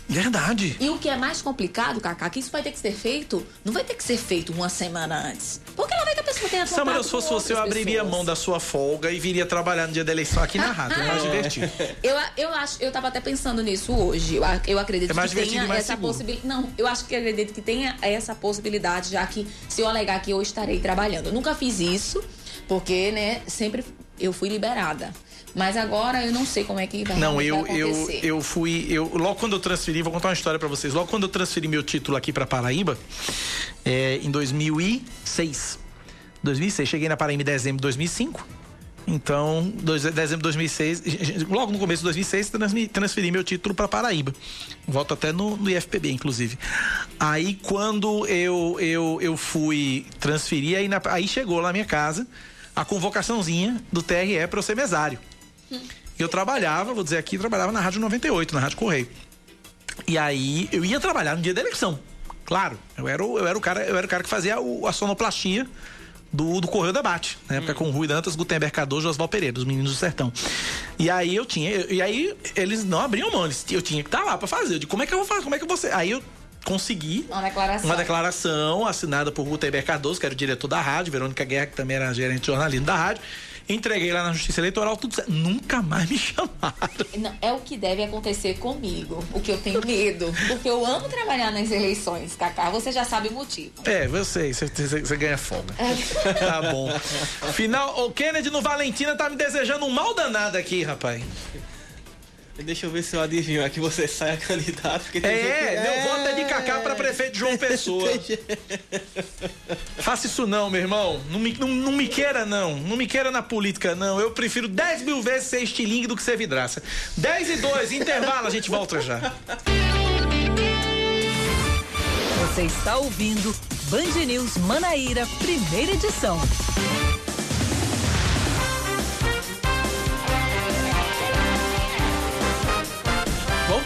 Verdade. E o que é mais complicado, Cacá, que isso vai ter que ser feito, não vai ter que ser feito uma semana antes. Porque ela vai que a pessoa tenha Samara, se fosse você, eu abriria a pessoas. mão da sua folga e viria trabalhar no dia da eleição aqui na rádio. É mais divertido. Eu, eu acho, eu tava até pensando nisso hoje. Eu, eu acredito É mais que tenha mais essa possibilidade. Não, eu acho que acredito que tenha essa possibilidade, já que se eu alegar que eu estarei trabalhando. Eu nunca fiz isso, porque, né, sempre eu fui liberada. Mas agora eu não sei como é que vai, Não, eu, eu, eu fui. Eu, logo quando eu transferi, vou contar uma história pra vocês. Logo quando eu transferi meu título aqui pra Paraíba, é, em 2006. 2006, cheguei na Paraíba em dezembro de 2005. Então, dois, dezembro de 2006, logo no começo de 2006, transmi- transferi meu título para Paraíba. Volto até no, no IFPB, inclusive. Aí, quando eu, eu, eu fui transferir, aí, na- aí chegou lá na minha casa a convocaçãozinha do TRE para eu ser mesário. Eu trabalhava, vou dizer aqui, trabalhava na Rádio 98, na Rádio Correio. E aí eu ia trabalhar no dia da eleição. Claro, eu era o, eu era o, cara, eu era o cara que fazia o- a sonoplastia do, do Correio Debate. Na época com Rui Dantas, Gutenberg Cardoso e Oswald Pereira, os meninos do sertão. E aí eu tinha. E aí eles não abriam mão, eles, eu tinha que estar lá pra fazer. Eu digo, como é que eu vou fazer? Como é que você. Aí eu consegui Uma declaração. uma declaração assinada por Gutenberg Cardoso, que era o diretor da rádio, Verônica Guerra, que também era gerente de jornalismo da rádio. Entreguei lá na Justiça Eleitoral, tudo certo. Nunca mais me chamaram. Não, é o que deve acontecer comigo. O que eu tenho medo. Porque eu amo trabalhar nas eleições, Cacá. Você já sabe o motivo. É, eu sei, você, você- você ganha folga. Tá bom. Final, o Kennedy no Valentina tá me desejando um mal danado aqui, rapaz. Deixa eu ver se eu adivinho aqui você sai a candidato. Porque É, que- meu voto é de Cacá pra prefeito de João Pessoa. Faça isso não, meu irmão. Não me, não, não me queira, não. Não me queira na política, não. Eu prefiro 10 mil vezes ser estilingue do que ser vidraça. 10 e 2, intervalo, a gente volta já. Você está ouvindo Band News Manaíra, primeira edição.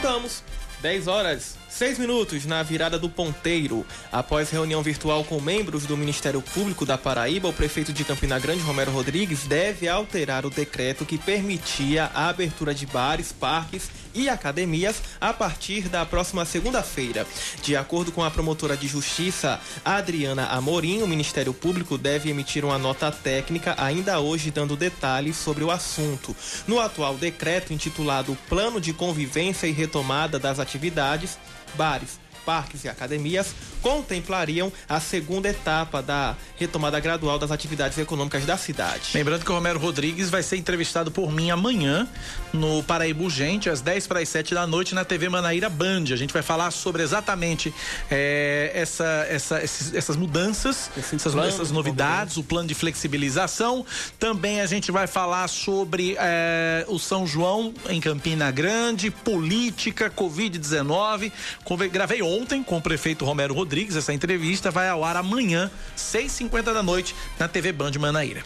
Voltamos. 10 horas, 6 minutos na virada do ponteiro. Após reunião virtual com membros do Ministério Público da Paraíba, o prefeito de Campina Grande, Romero Rodrigues, deve alterar o decreto que permitia a abertura de bares, parques e academias a partir da próxima segunda-feira. De acordo com a promotora de justiça Adriana Amorim, o Ministério Público deve emitir uma nota técnica ainda hoje dando detalhes sobre o assunto. No atual decreto intitulado Plano de Convivência e Retomada das Atividades, bares, parques e academias contemplariam a segunda etapa da retomada gradual das atividades econômicas da cidade. Lembrando que o Romero Rodrigues vai ser entrevistado por mim amanhã no Paraíba Urgente, às 10 para as 7 da noite, na TV Manaíra Band. A gente vai falar sobre exatamente eh, essa, essa- esses- essas mudanças, essas, essas de novidades, o plano de flexibilização. Também a gente vai falar sobre eh, o São João em Campina Grande, política, Covid-19. Conve- Gravei ontem com o prefeito Romero Rodrigues. Essa entrevista vai ao ar amanhã, 6h50 da noite, na TV Band Manaíra.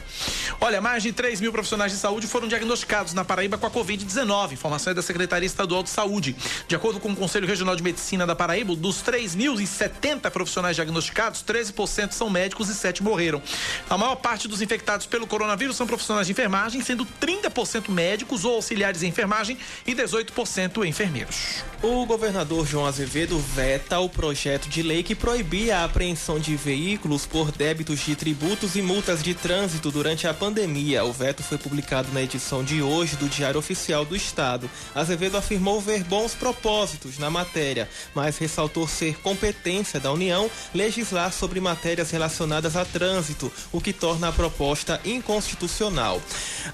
Olha, mais de 3 mil profissionais de saúde foram diagnosticados na Paraíba com a Covid-19. Informação é da Secretaria Estadual de Saúde. De acordo com o Conselho Regional de Medicina da Paraíba, dos 3.070 profissionais diagnosticados, 13% são médicos e 7 morreram. A maior parte dos infectados pelo coronavírus são profissionais de enfermagem, sendo 30% médicos ou auxiliares em enfermagem e 18% enfermeiros. O governador João Azevedo veta o projeto de lei que proibia a apreensão de veículos por débitos de tributos e multas de trânsito durante a pandemia. O veto foi publicado na edição de hoje do Diário Oficial do Estado. Azevedo afirmou ver bons propósitos na matéria, mas ressaltou ser competência da União legislar sobre matérias relacionadas a trânsito, o que torna a proposta inconstitucional.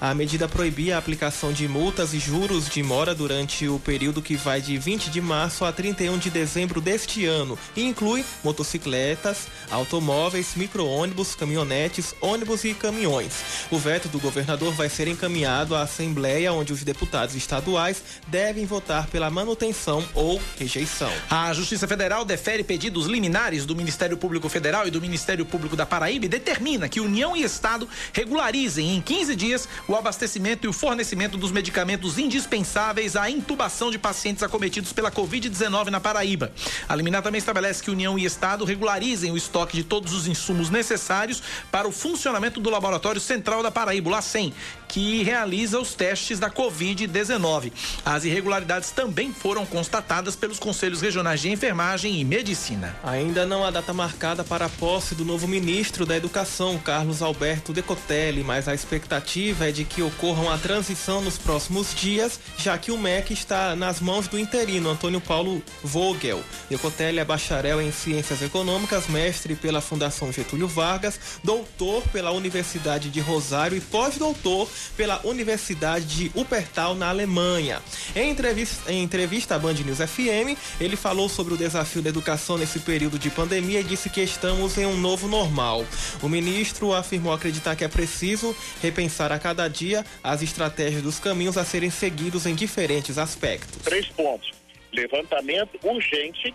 A medida proibia a aplicação de multas e juros de mora durante o período que vai de 20 de março a 31 de dezembro deste ano e inclui motocicletas, automóveis, micro-ônibus, caminhonetes, ônibus e caminhões. O veto do governador vai ser encaminhado à Assembleia, onde os deputados estaduais devem votar pela manutenção ou rejeição. A Justiça Federal defere pedidos liminares do Ministério Público Federal e do Ministério Público da Paraíba e determina que União e Estado regularizem em 15 dias o abastecimento e o fornecimento dos medicamentos indispensáveis à intubação de pacientes acometidos pela Covid-19 na Paraíba. A liminar também estabelece que União e Estado regularizem o estoque de todos os insumos necessários para o funcionamento do Laboratório Central da Paraíba, LACEN, que realiza os testes da Covid-19. As irregularidades também foram constatadas pelos conselhos regionais de enfermagem e medicina. Ainda não há data marcada para a posse do novo ministro da Educação, Carlos Alberto Decotelli, mas a expectativa é de que ocorra uma transição nos próximos dias, já que o MEC está nas mãos do interino Antônio Paulo Vogel. Decotelli é bacharel em Ciências Econômicas, mestre pela Fundação Getúlio Vargas, doutor pela Universidade de Rosário e pós-doutor pela Universidade de Wuppertal, na Alemanha. Em entrevista, em entrevista à Band News FM, ele falou sobre o desafio da educação nesse período de pandemia e disse que estamos em um novo normal. O ministro afirmou acreditar que é preciso repensar a cada dia as estratégias dos caminhos a serem seguidos em diferentes aspectos. Três pontos. Levantamento urgente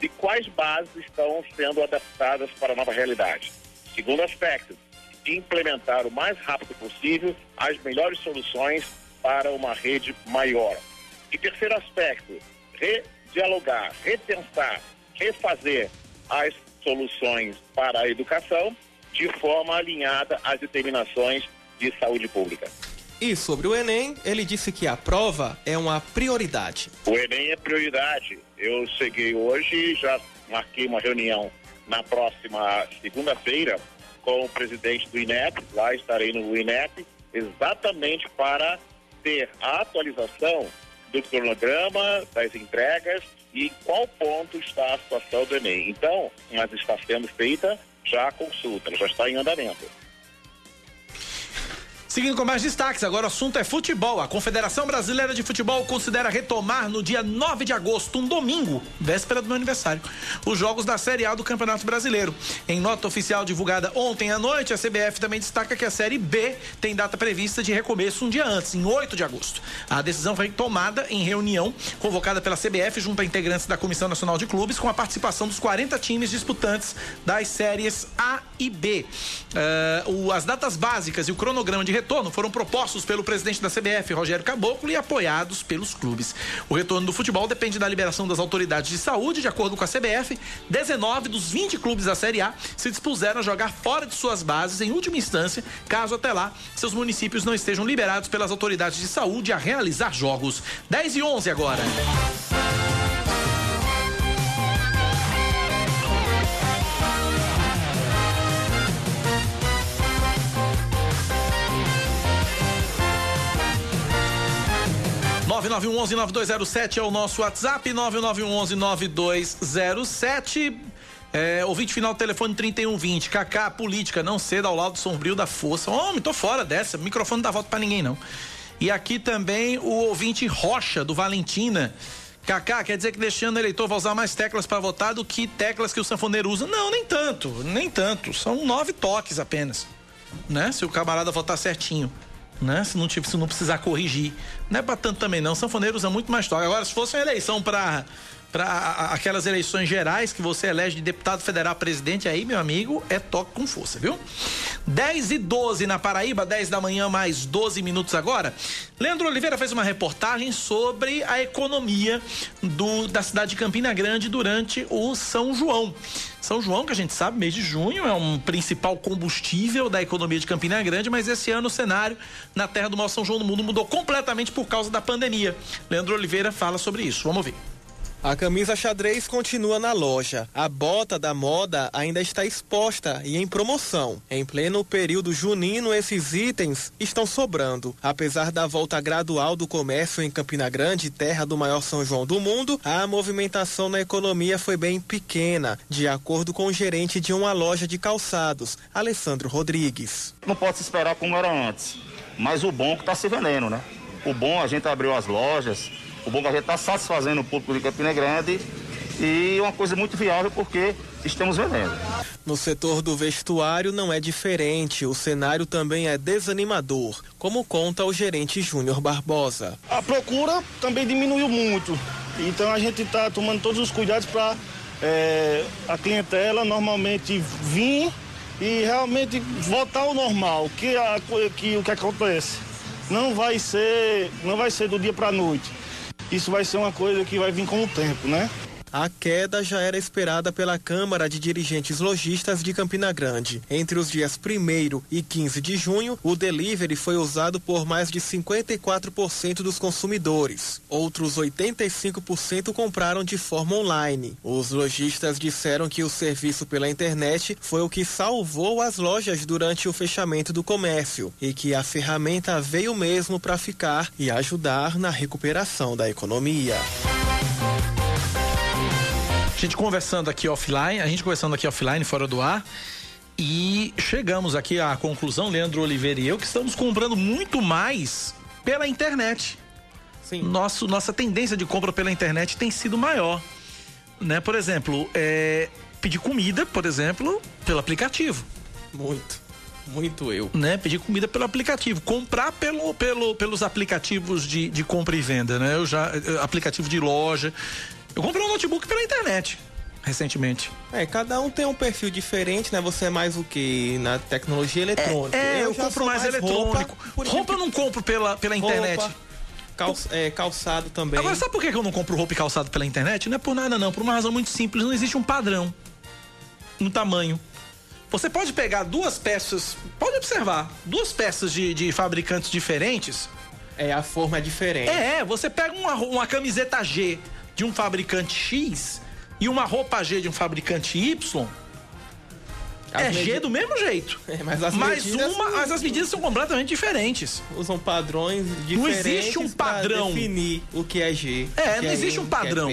de quais bases estão sendo adaptadas para a nova realidade. Segundo aspecto, implementar o mais rápido possível as melhores soluções para uma rede maior. E terceiro aspecto, redialogar, repensar, refazer as soluções para a educação de forma alinhada às determinações de saúde pública. E sobre o Enem, ele disse que a prova é uma prioridade. O Enem é prioridade. Eu cheguei hoje, já marquei uma reunião na próxima segunda-feira com o presidente do INEP, lá estarei no INEP, exatamente para ter a atualização do cronograma, das entregas e em qual ponto está a situação do Enem. Então, mas está sendo feita já a consulta, já está em andamento. Seguindo com mais destaques, agora o assunto é futebol. A Confederação Brasileira de Futebol considera retomar no dia 9 de agosto, um domingo, véspera do meu aniversário, os jogos da Série A do Campeonato Brasileiro. Em nota oficial divulgada ontem à noite, a CBF também destaca que a Série B tem data prevista de recomeço um dia antes, em 8 de agosto. A decisão foi tomada em reunião convocada pela CBF junto a integrantes da Comissão Nacional de Clubes, com a participação dos 40 times disputantes das séries A e B. Uh, as datas básicas e o cronograma de retorno foram propostos pelo presidente da CBF, Rogério Caboclo, e apoiados pelos clubes. O retorno do futebol depende da liberação das autoridades de saúde, de acordo com a CBF. 19 dos 20 clubes da Série A se dispuseram a jogar fora de suas bases em última instância, caso até lá seus municípios não estejam liberados pelas autoridades de saúde a realizar jogos. 10 e 11 agora. 9911-9207 é o nosso WhatsApp, 9911-9207. É, ouvinte final do telefone 3120. Kaká, política, não ceda ao lado sombrio da força. Homem, tô fora dessa. Microfone não dá volta pra ninguém, não. E aqui também o ouvinte Rocha, do Valentina. Kaká, quer dizer que deste ano o eleitor vai usar mais teclas para votar do que teclas que o sanfoneiro usa? Não, nem tanto, nem tanto. São nove toques apenas. Né? Se o camarada votar certinho né? Se não, se não precisar corrigir. Não é pra tanto também, não. Sanfoneiro usa muito mais toque. Agora, se fosse uma eleição para para aquelas eleições gerais que você elege de deputado federal presidente, aí, meu amigo, é toque com força, viu? 10 e 12 na Paraíba, 10 da manhã, mais 12 minutos agora. Leandro Oliveira fez uma reportagem sobre a economia do, da cidade de Campina Grande durante o São João. São João, que a gente sabe, mês de junho, é um principal combustível da economia de Campina Grande, mas esse ano o cenário na terra do maior São João do mundo mudou completamente por causa da pandemia. Leandro Oliveira fala sobre isso. Vamos ver. A camisa xadrez continua na loja. A bota da moda ainda está exposta e em promoção. Em pleno período junino, esses itens estão sobrando. Apesar da volta gradual do comércio em Campina Grande, terra do maior São João do mundo, a movimentação na economia foi bem pequena, de acordo com o gerente de uma loja de calçados, Alessandro Rodrigues. Não pode se esperar como era antes, mas o bom é que está se vendendo, né? O bom, a gente abriu as lojas, o bom é que a gente está satisfazendo o público de Campina Grande e uma coisa muito viável porque estamos vendendo. No setor do vestuário não é diferente, o cenário também é desanimador, como conta o gerente Júnior Barbosa. A procura também diminuiu muito, então a gente está tomando todos os cuidados para é, a clientela normalmente vir e realmente voltar ao normal, que, a, que o que acontece não vai ser não vai ser do dia para a noite. Isso vai ser uma coisa que vai vir com o tempo, né? A queda já era esperada pela Câmara de Dirigentes Logistas de Campina Grande. Entre os dias 1 e 15 de junho, o delivery foi usado por mais de 54% dos consumidores. Outros 85% compraram de forma online. Os lojistas disseram que o serviço pela internet foi o que salvou as lojas durante o fechamento do comércio e que a ferramenta veio mesmo para ficar e ajudar na recuperação da economia. A gente conversando aqui offline, a gente conversando aqui offline, fora do ar, e chegamos aqui à conclusão, Leandro Oliveira e eu, que estamos comprando muito mais pela internet. Sim. Nosso, nossa tendência de compra pela internet tem sido maior. Né? Por exemplo, é, pedir comida, por exemplo, pelo aplicativo. Muito. Muito eu. Né? Pedir comida pelo aplicativo. Comprar pelo, pelo, pelos aplicativos de, de compra e venda, né? Eu já. Aplicativo de loja. Eu comprei um notebook pela internet recentemente. É, cada um tem um perfil diferente, né? Você é mais o que na tecnologia eletrônica. É, é eu, eu compro mais, mais, eletrônico. Roupa, roupa eu não compro pela, pela roupa, internet. Calça, é, calçado também. Agora, sabe por que eu não compro roupa e calçado pela internet? Não é por nada, não. Por uma razão muito simples. Não existe um padrão no tamanho. Você pode pegar duas peças, pode observar, duas peças de, de fabricantes diferentes. É, a forma é diferente. É, você pega uma, uma camiseta G de um fabricante X e uma roupa G de um fabricante Y, as é G do mesmo jeito. É, mas as mas medidas uma, mas as medidas são completamente diferentes. Usam padrões diferentes. Não existe um padrão. definir o que é G. É, não é existe um padrão.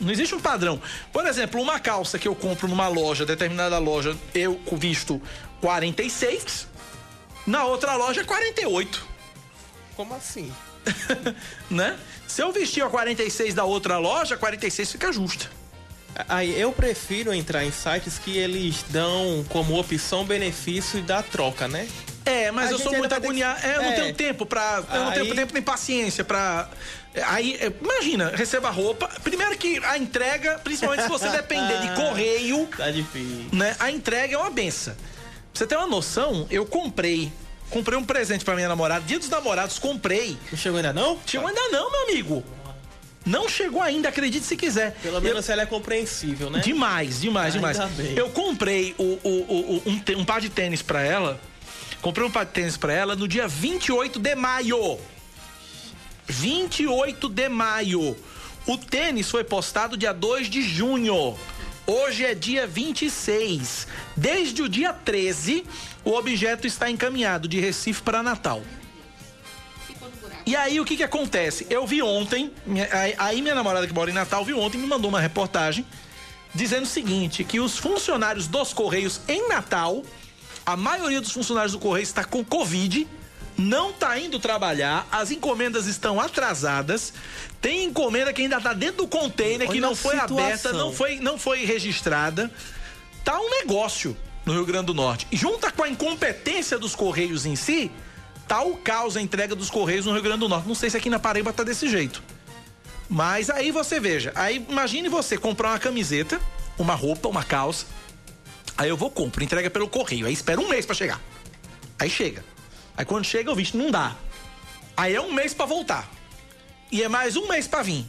Não existe um padrão. Por exemplo, uma calça que eu compro numa loja, determinada loja, eu visto 46, na outra loja 48. Como assim? né? Se eu vestir a 46 da outra loja, a 46 fica justa. Aí eu prefiro entrar em sites que eles dão como opção benefício da troca, né? É, mas a eu sou muito agoniado. É, eu não é. tenho tempo pra. Eu Aí... não tenho tempo nem paciência pra. Aí, é, imagina, receba roupa. Primeiro que a entrega, principalmente se você depender de correio. Tá difícil. Né? A entrega é uma benção. Pra você ter uma noção, eu comprei Comprei um presente para minha namorada. Dia dos namorados, comprei. Não chegou ainda não? Chegou ainda não, meu amigo. Não chegou ainda, acredite se quiser. Pelo menos eu... ela é compreensível, né? Demais, demais, demais. Eu comprei o, o, o, um, um par de tênis para ela. Comprei um par de tênis para ela no dia 28 de maio. 28 de maio. O tênis foi postado dia 2 de junho. Hoje é dia 26. Desde o dia 13, o objeto está encaminhado de Recife para Natal. E aí o que que acontece? Eu vi ontem, aí minha namorada que mora em Natal viu ontem me mandou uma reportagem dizendo o seguinte, que os funcionários dos Correios em Natal, a maioria dos funcionários do Correio está com Covid, não está indo trabalhar, as encomendas estão atrasadas, tem encomenda que ainda está dentro do container, Olha que não foi aberta, não foi, não foi registrada. Tá um negócio no Rio Grande do Norte. E junta com a incompetência dos Correios em si, tá o caos a entrega dos Correios no Rio Grande do Norte. Não sei se aqui na Paraíba tá desse jeito. Mas aí você veja, aí imagine você comprar uma camiseta, uma roupa, uma calça. Aí eu vou compro, entrega pelo correio. Aí espera um mês para chegar. Aí chega. Aí quando chega eu visto, não dá. Aí é um mês para voltar. E é mais um mês para vir.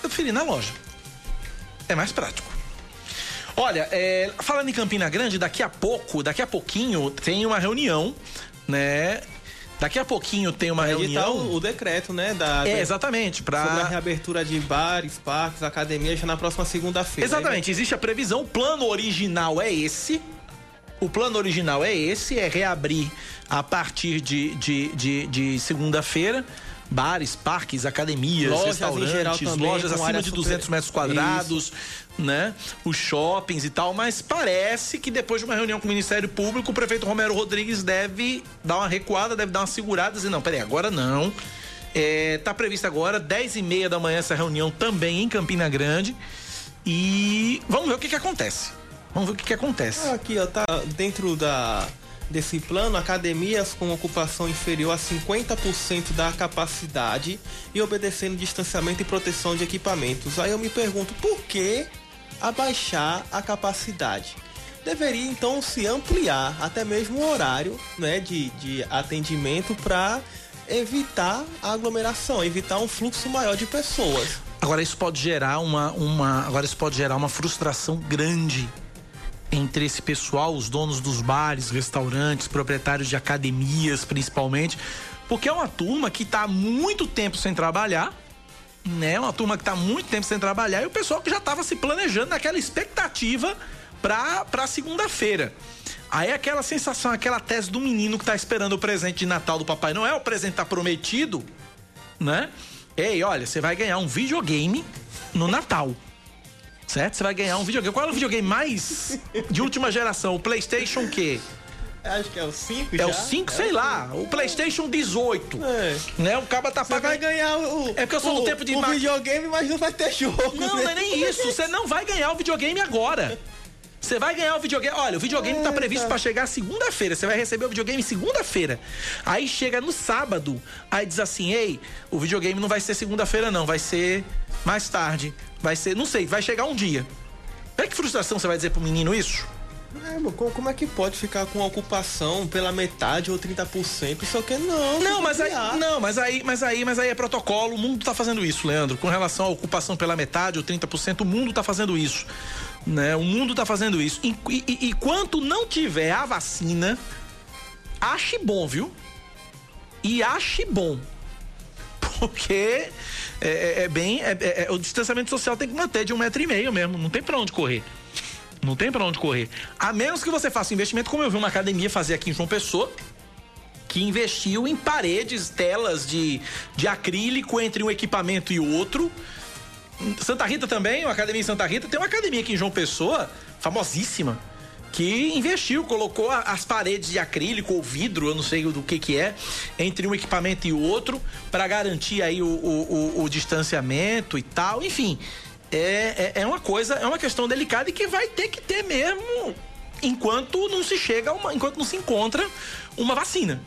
Eu preferi na loja. É mais prático. Olha, é, falando em Campina Grande, daqui a pouco, daqui a pouquinho, tem uma reunião, né? Daqui a pouquinho tem uma reunião. O, o decreto, né? Da, é, exatamente. Pra... Sobre a reabertura de bares, parques, academias já na próxima segunda-feira. Exatamente. Né? Existe a previsão. O plano original é esse. O plano original é esse: é reabrir a partir de, de, de, de segunda-feira bares, parques, academias, lojas restaurantes, também, lojas acima de 200 super... metros quadrados, Isso. né? Os shoppings e tal, mas parece que depois de uma reunião com o Ministério Público, o prefeito Romero Rodrigues deve dar uma recuada, deve dar uma segurada, dizer, não, peraí, agora não. É, tá prevista agora, 10 e meia da manhã, essa reunião também em Campina Grande. E vamos ver o que, que acontece. Vamos ver o que, que acontece. Aqui, ó, tá dentro da desse plano, academias com ocupação inferior a 50% da capacidade e obedecendo distanciamento e proteção de equipamentos. Aí eu me pergunto, por que abaixar a capacidade? Deveria então se ampliar até mesmo o horário né, de, de atendimento para evitar a aglomeração, evitar um fluxo maior de pessoas. Agora isso pode gerar uma, uma agora isso pode gerar uma frustração grande entre esse pessoal, os donos dos bares, restaurantes, proprietários de academias, principalmente, porque é uma turma que está muito tempo sem trabalhar, né? Uma turma que está muito tempo sem trabalhar e o pessoal que já estava se planejando naquela expectativa para para segunda-feira. Aí aquela sensação, aquela tese do menino que tá esperando o presente de Natal do Papai Noel, o presente tá prometido, né? Ei, olha, você vai ganhar um videogame no Natal. Certo? Você vai ganhar um videogame. Qual é o videogame mais de última geração? O PlayStation quê? Acho que é o 5 É o 5, sei lá. O PlayStation 18. É. Né? O caba tá Você pagando. vai ganhar o, É porque eu sou o, do tempo de o videogame, mas não vai ter jogo. Não, né? não é nem isso. Você não vai ganhar o videogame agora. Você vai ganhar o videogame. Olha, o videogame tá previsto pra chegar segunda-feira. Você vai receber o videogame segunda-feira. Aí chega no sábado, aí diz assim: "Ei, o videogame não vai ser segunda-feira não, vai ser mais tarde. Vai ser, não sei, vai chegar um dia". Olha que frustração você vai dizer pro menino isso? É, como, é que pode ficar com a ocupação pela metade ou 30%? Isso aqui não. Não, mas aí, não, mas aí, mas aí, mas aí é protocolo. O mundo tá fazendo isso, Leandro. Com relação à ocupação pela metade ou 30%, o mundo tá fazendo isso. Né? O mundo tá fazendo isso. E, e, e quanto não tiver a vacina, ache bom, viu? E ache bom. Porque é, é- é bem. é- é- é- o distanciamento social tem que manter de um metro e meio mesmo. Não tem pra onde correr. Não tem pra onde correr. A menos que você faça investimento, como eu vi uma academia fazer aqui em João Pessoa, que investiu em paredes, telas de, de acrílico entre um equipamento e outro. Santa Rita também, uma academia em Santa Rita, tem uma academia aqui em João Pessoa, famosíssima, que investiu, colocou as paredes de acrílico ou vidro, eu não sei do que que é, entre um equipamento e outro, para garantir aí o, o- o- o distanciamento e tal, enfim. É, é, é uma coisa, é uma questão delicada e que vai ter que ter mesmo enquanto não se chega uma, enquanto não se encontra uma vacina.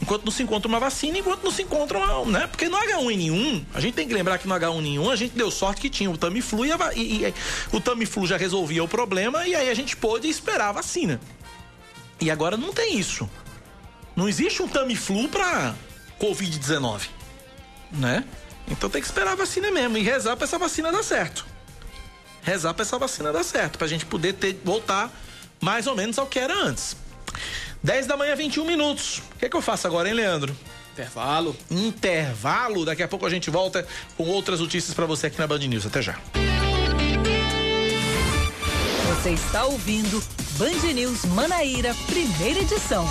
Enquanto não se encontra uma vacina, enquanto não se encontra uma. Né? Porque no H1N1, a gente tem que lembrar que no H1N1 a gente deu sorte que tinha o Tamiflu e, a e- e- o Tamiflu já resolvia o problema e aí a gente pôde esperar a vacina. E agora não tem isso. Não existe um Tamiflu pra Covid-19. Né? Então tem que esperar a vacina mesmo e rezar pra essa vacina dar certo. Rezar pra essa vacina dar certo, pra gente poder ter, voltar mais ou menos ao que era antes. 10 da manhã, 21 minutos. O que, é que eu faço agora, hein, Leandro? Intervalo. Intervalo. Daqui a pouco a gente volta com outras notícias pra você aqui na Band News. Até já. Você está ouvindo Band News Manaíra, primeira edição.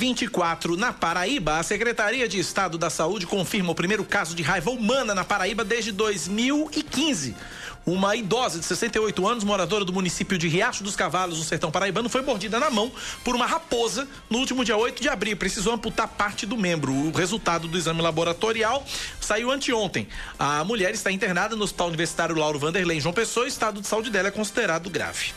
Dez e 24 na Paraíba, a Secretaria de Estado da Saúde confirma o primeiro caso de raiva humana na Paraíba desde 2015. Uma idosa de 68 anos, moradora do município de Riacho dos Cavalos, no sertão paraibano, foi mordida na mão por uma raposa no último dia 8 de abril. Precisou amputar parte do membro. O resultado do exame laboratorial saiu anteontem. A mulher está internada no Hospital Universitário Lauro Vanderlei, em João Pessoa. O estado de saúde dela é considerado grave.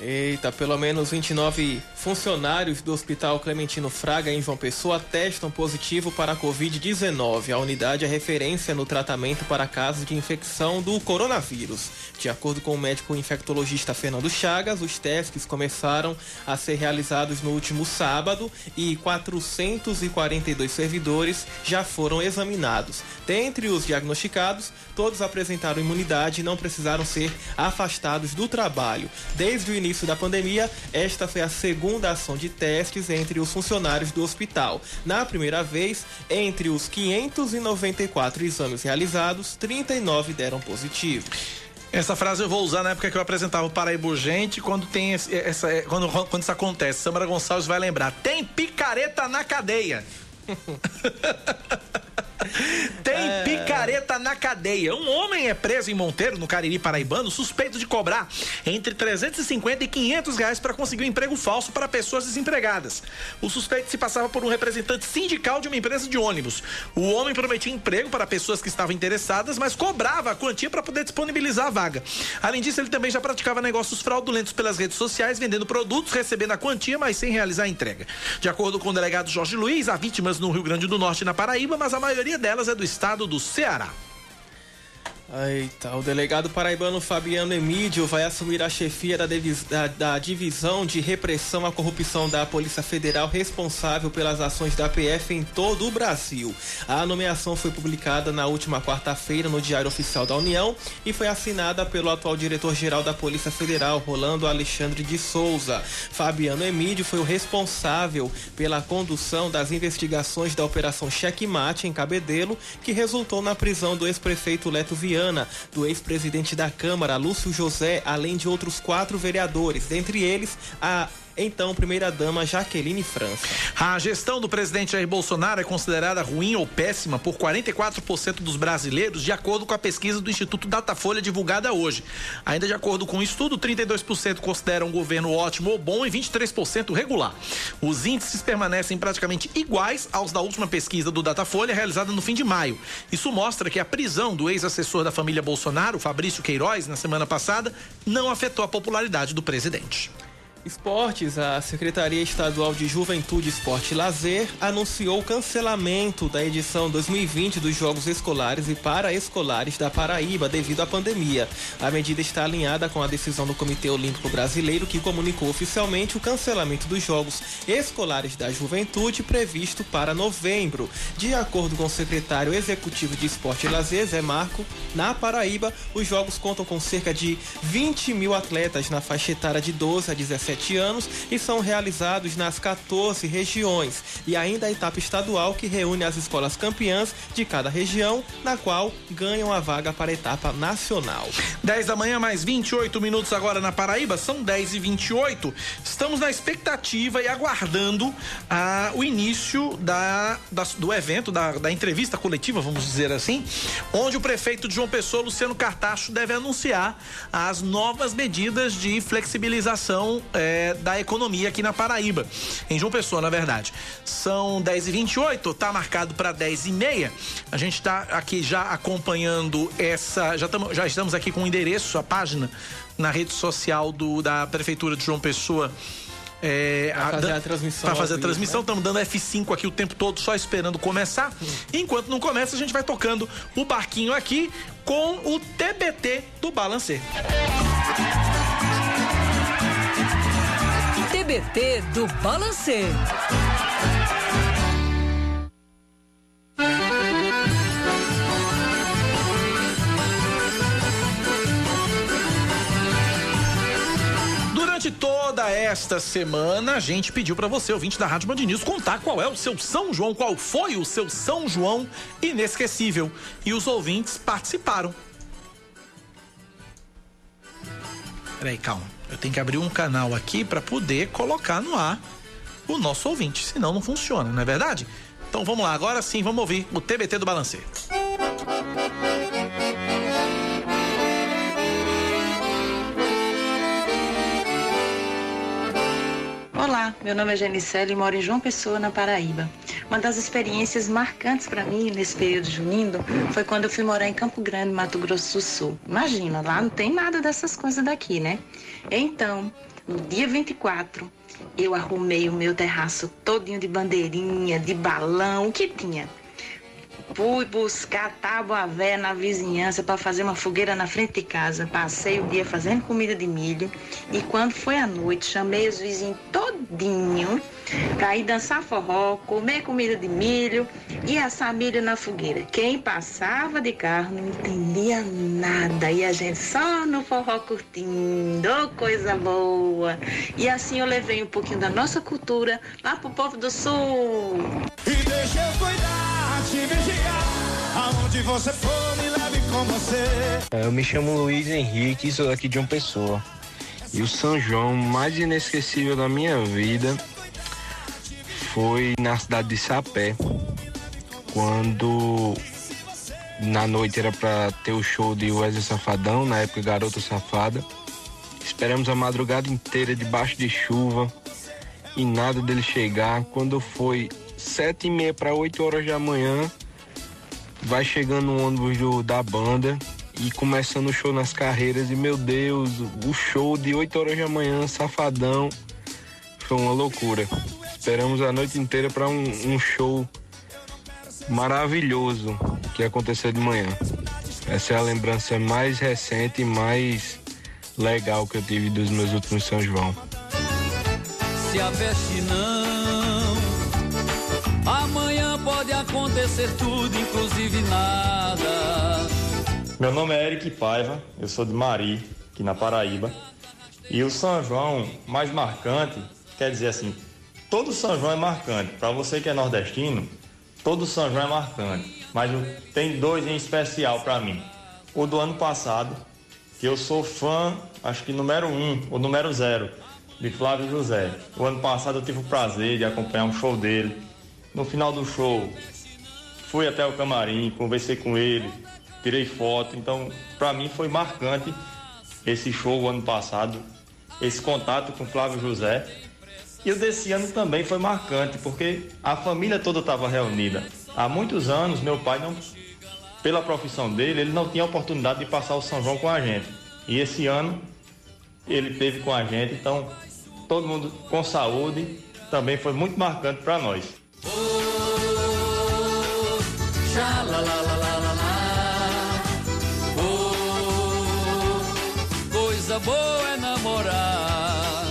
Eita, pelo menos 29 funcionários do Hospital Clementino Fraga, em João Pessoa, testam positivo para a Covid-19. A unidade é referência no tratamento para casos de infecção do coronavírus. De acordo com o médico infectologista Fernando Chagas, os testes começaram a ser realizados no último sábado e 442 servidores já foram examinados. Dentre os diagnosticados, todos apresentaram imunidade e não precisaram ser afastados do trabalho. Desde o início da pandemia, esta foi a segunda ação de testes entre os funcionários do hospital. Na primeira vez, entre os 594 exames realizados, 39 deram positivo. Essa frase eu vou usar na época que eu apresentava o Paraíba Urgente, quando tem esse, essa, é, quando, quando isso acontece. Samara Gonçalves vai lembrar. Tem picareta na cadeia. Tem é... picareta na cadeia. Um homem é preso em Monteiro, no Cariri Paraibano, suspeito de cobrar entre 350 e 500 reais para conseguir um emprego falso para pessoas desempregadas. O suspeito se passava por um representante sindical de uma empresa de ônibus. O homem prometia emprego para pessoas que estavam interessadas, mas cobrava a quantia para poder disponibilizar a vaga. Além disso, ele também já praticava negócios fraudulentos pelas redes sociais, vendendo produtos, recebendo a quantia, mas sem realizar a entrega. De acordo com o delegado Jorge Luiz, há vítimas no Rio Grande do Norte e na Paraíba, mas a maioria delas é do estado do Ceará. Eita, o delegado paraibano Fabiano Emídio vai assumir a chefia da, da, da, divisão de repressão à corrupção da Polícia Federal responsável pelas ações da PF em todo o Brasil. A nomeação foi publicada na última quarta-feira no Diário Oficial da União e foi assinada pelo atual diretor-geral da Polícia Federal, Rolando Alexandre de Souza. Fabiano Emídio foi o responsável pela condução das investigações da Operação Cheque Mate em Cabedelo, que resultou na prisão do ex-prefeito Leto Do ex-presidente da Câmara, Lúcio José, além de outros quatro vereadores, dentre eles a então primeira-dama Jaqueline França. A gestão do presidente Jair Bolsonaro é considerada ruim ou péssima por 44% dos brasileiros, de acordo com a pesquisa do Instituto Datafolha divulgada hoje. Ainda de acordo com o estudo, 32% consideram o governo ótimo ou bom e 23% regular. Os índices permanecem praticamente iguais aos da última pesquisa do Datafolha, realizada no fim de maio. Isso mostra que a prisão do ex-assessor da família Bolsonaro, Fabrício Queiroz, na semana passada, não afetou a popularidade do presidente. Esportes, a Secretaria Estadual de Juventude, Esporte e Lazer anunciou o cancelamento da edição 2020 dos Jogos Escolares e Paraescolares da Paraíba devido à pandemia. A medida está alinhada com a decisão do Comitê Olímpico Brasileiro, que comunicou oficialmente o cancelamento dos Jogos Escolares da Juventude previsto para novembro. De acordo com o secretário executivo de Esporte e Lazer, Zé Marco, na Paraíba, os Jogos contam com cerca de 20 mil atletas na faixa etária de 12 a 17 17 anos e são realizados nas 14 regiões e ainda a etapa estadual que reúne as escolas campeãs de cada região, na qual ganham a vaga para a etapa nacional. 10 da manhã, mais 28 minutos agora na Paraíba, são 10 e 28. Estamos na expectativa e aguardando ah, o início da, da do evento, da, da entrevista coletiva, vamos dizer assim, onde o prefeito de João Pessoa, Luciano Cartacho, deve anunciar as novas medidas de flexibilização é, da economia aqui na Paraíba, em João Pessoa, na verdade. São 10 e 28 tá marcado para 10 e meia. A gente está aqui já acompanhando essa. Já, tamo, já estamos aqui com o endereço, a página na rede social do, da Prefeitura de João Pessoa. É, para fazer a, a transmissão. Para fazer a transmissão, estamos né? dando F5 aqui o tempo todo, só esperando começar. Hum. Enquanto não começa, a gente vai tocando o barquinho aqui com o TBT do Balancê. TBT do Balancê. Durante toda esta semana, a gente pediu para você, ouvinte da Rádio Band News, contar qual é o seu São João, qual foi o seu São João inesquecível. E os ouvintes participaram. Peraí, calma. Eu tenho que abrir um canal aqui para poder colocar no ar o nosso ouvinte, senão não funciona, não é verdade? Então vamos lá, agora sim, vamos ouvir o TBT do Balancê. Olá, meu nome é Genicele e moro em João Pessoa, na Paraíba. Uma das experiências marcantes para mim nesse período junino foi quando eu fui morar em Campo Grande, Mato Grosso do Sul. Imagina, lá não tem nada dessas coisas daqui, né? Então, no dia 24, eu arrumei o meu terraço todinho de bandeirinha, de balão, o que tinha. Fui buscar tábua véia na vizinhança para fazer uma fogueira na frente de casa. Passei o dia fazendo comida de milho e quando foi à noite, chamei os vizinhos todinho para ir dançar forró, comer comida de milho e assar milho na fogueira. Quem passava de carro não entendia nada e a gente só no forró curtindo, coisa boa. E assim eu levei um pouquinho da nossa cultura lá pro povo do sul. E deixa eu cuidar, te vigiar Aonde você for, me leve com você. Eu me chamo Luiz Henrique, sou daqui de uma pessoa. E o São João mais inesquecível da minha vida foi na cidade de Sapé, quando na noite era para ter o show de Wesley Safadão, na época Garota Safada. Esperamos a madrugada inteira debaixo de chuva e nada dele chegar. Quando foi sete e meia para oito horas da manhã, vai chegando o ônibus do, da banda e começando o show nas carreiras. E meu Deus, o show de 8 horas da manhã, safadão, foi uma loucura. Esperamos a noite inteira para um, um show maravilhoso que aconteceu de manhã. Essa é a lembrança mais recente e mais legal que eu tive dos meus últimos São João. Se a veste não, acontecer tudo, inclusive nada. Meu nome é Eric Paiva, eu sou de Mari, aqui na Paraíba. E o São João mais marcante, quer dizer assim, todo São João é marcante. Para você que é nordestino, todo São João é marcante. Mas tem dois em especial para mim. O do ano passado, que eu sou fã, acho que número um, ou número zero, de Flávio José. O ano passado eu tive o prazer de acompanhar um show dele. No final do show, fui até o camarim, conversei com ele, tirei foto. Então, para mim foi marcante esse show ano passado, esse contato com Flávio José. E o desse ano também foi marcante, porque a família toda estava reunida. Há muitos anos, meu pai, não, pela profissão dele, ele não tinha oportunidade de passar o São João com a gente. E esse ano, ele teve com a gente, então, todo mundo com saúde, também foi muito marcante para nós. Oh, coisa boa é namorar.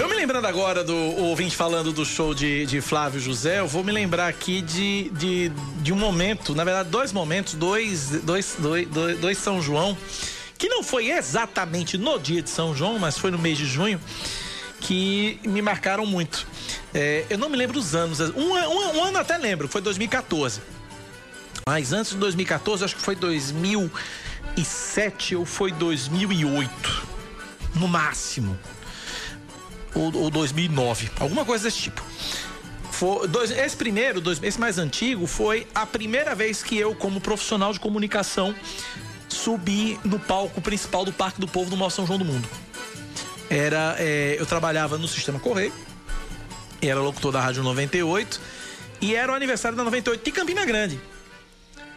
Eu me lembrando agora do ouvinte falando do show de, de Flávio José, eu vou me lembrar aqui de, de, de um momento, na verdade, dois momentos, dois, dois, dois, dois, dois São João, que não foi exatamente no dia de São João, mas foi no mês de junho, que me marcaram muito. É, eu não me lembro os anos, um, um, um ano até lembro, foi 2014. Mas antes de 2014, acho que foi 2007 ou foi 2008. No máximo. Ou, ou 2009. Alguma coisa desse tipo. Dois, esse primeiro, dois, esse mais antigo, foi a primeira vez que eu, como profissional de comunicação, subi no palco principal do Parque do Povo do maior São João do Mundo. Era, é, eu trabalhava no Sistema Correio, era locutor da Rádio 98, e era o aniversário da 98 de Campina Grande.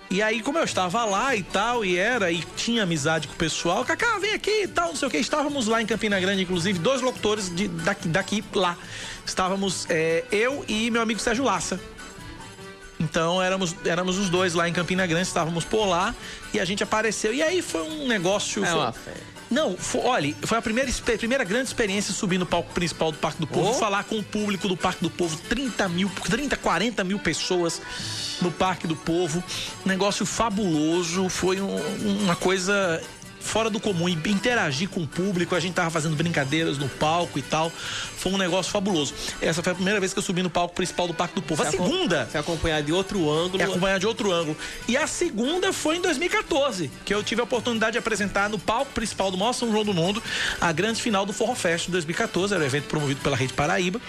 E aí, como eu estava lá e tal, e era, e tinha amizade com o pessoal, Cacá, vem aqui e tal, não sei o que. Estávamos lá em Campina Grande, inclusive, dois locutores de, daqui, daqui lá. Estávamos é, eu e meu amigo Sérgio Lassa. Então éramos, éramos os dois lá em Campina Grande, estávamos por lá e a gente apareceu. E aí foi um negócio. É foi... Não, foi, olha, foi a primeira, primeira grande experiência subir no palco principal do Parque do Povo, oh. falar com o público do Parque do Povo, 30 mil, 30, 40 mil pessoas no Parque do Povo. Negócio fabuloso, foi um, uma coisa fora do comum e interagir com o público. A gente tava fazendo brincadeiras no palco e tal. Foi um negócio fabuloso. Essa foi a primeira vez que eu subi no palco principal do Parque do Povo. A Você segunda. Foi acompanhar de outro ângulo. É acompanhar de outro ângulo. E a segunda foi em 2014, que eu tive a oportunidade de apresentar no palco principal do maior São João do Mundo a grande final do Forró Fest de 2014. Era um evento promovido pela Rede Paraíba.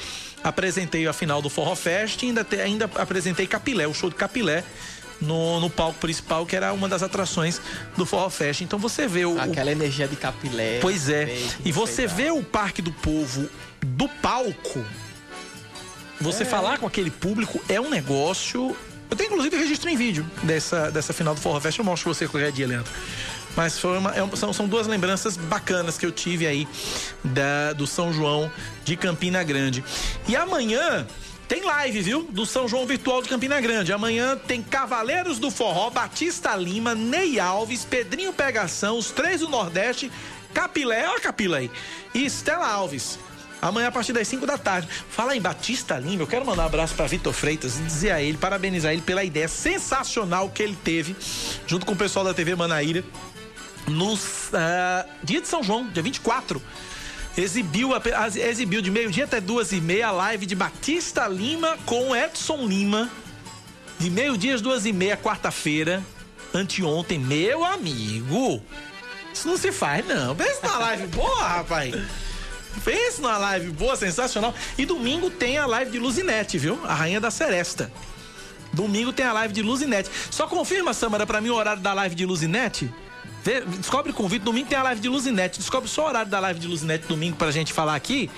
Apresentei a final do Forró Fest e ainda, te, ainda apresentei Capilé, o show de Capilé no, no, palco principal, que era uma das atrações do Forró Fest. Então você vê o. Aquela o... energia de capilé. Pois é. E você vê o Parque do Povo do palco. Você é. falar com aquele público é um negócio. Eu tenho inclusive registro em vídeo dessa, dessa final do Forró Fest. Eu mostro você qualquer dia, Leandro. Mas foi uma, é são, são duas lembranças bacanas que eu tive aí da, do São João de Campina Grande. E amanhã tem live, viu? Do São João Virtual de Campina Grande. Amanhã tem Cavaleiros do Forró, Batista Lima, Ney Alves, Pedrinho Pegação, os três do Nordeste, Capilé, ó a Capila aí, e Estela Alves. Amanhã a partir das 5 da tarde. Fala em Batista Lima, eu quero mandar um abraço para Vitor Freitas e dizer a ele, parabenizar ele pela ideia sensacional que ele teve, junto com o pessoal da TV Manaíra, no uh, dia de São João, dia 24 exibiu, exibiu de meio-dia até duas e meia a live de Batista Lima com Edson Lima. De meio-dia às duas e meia, quarta-feira, anteontem, meu amigo. Isso não se faz, não. Pensa numa live boa, rapaz. Pensa numa live boa, sensacional. E domingo tem a live de Luzinete, viu? A Rainha da Seresta. Domingo tem a live de Luzinete. Só confirma, Samara, pra mim o horário da live de Luzinete. Vê, descobre o convite. Domingo tem a live de Luzinete. Descobre só o horário da live de Luzinete domingo pra gente falar aqui.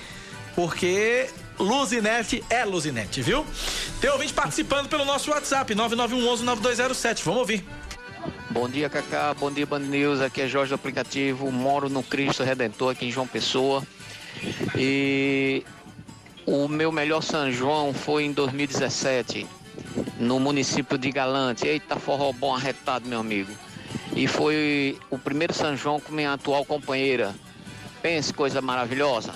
Porque Luzinete é Luzinete, viu? Tem ouvinte participando pelo nosso WhatsApp, 9911-9207. Vamos ouvir. Bom dia, Cacá. Bom dia, Band News. Aqui é Jorge do aplicativo. Moro no Cristo Redentor, aqui em João Pessoa. E o meu melhor São João foi em 2017, no município de Galante. Eita, forró bom arretado, meu amigo. E foi o primeiro São João com minha atual companheira. Pense, coisa maravilhosa.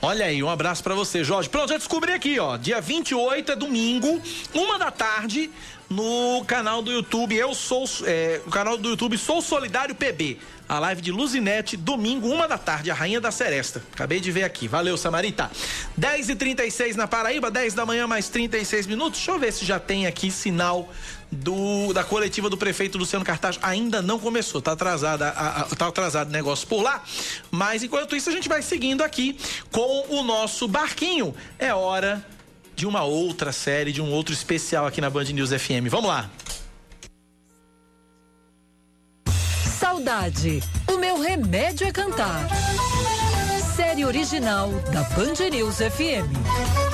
Olha aí, um abraço pra você, Jorge. Pronto, já descobri aqui, ó. Dia 28 é domingo, uma da tarde, no canal do YouTube. Eu sou. É, o canal do YouTube Sou Solidário PB. A live de Luzinete, domingo, uma da tarde, a Rainha da Seresta. Acabei de ver aqui. Valeu, Samarita. 10h36 na Paraíba, 10 da manhã, mais 36 minutos. Deixa eu ver se já tem aqui sinal do, da coletiva do prefeito Luciano Cartaz. Ainda não começou, tá atrasado, a- a- tá atrasado o negócio por lá. Mas enquanto isso, a gente vai seguindo aqui com o nosso barquinho. É hora de uma outra série, de um outro especial aqui na Band News FM. Vamos lá. Saudade. O meu remédio é cantar. Série original da Band News FM.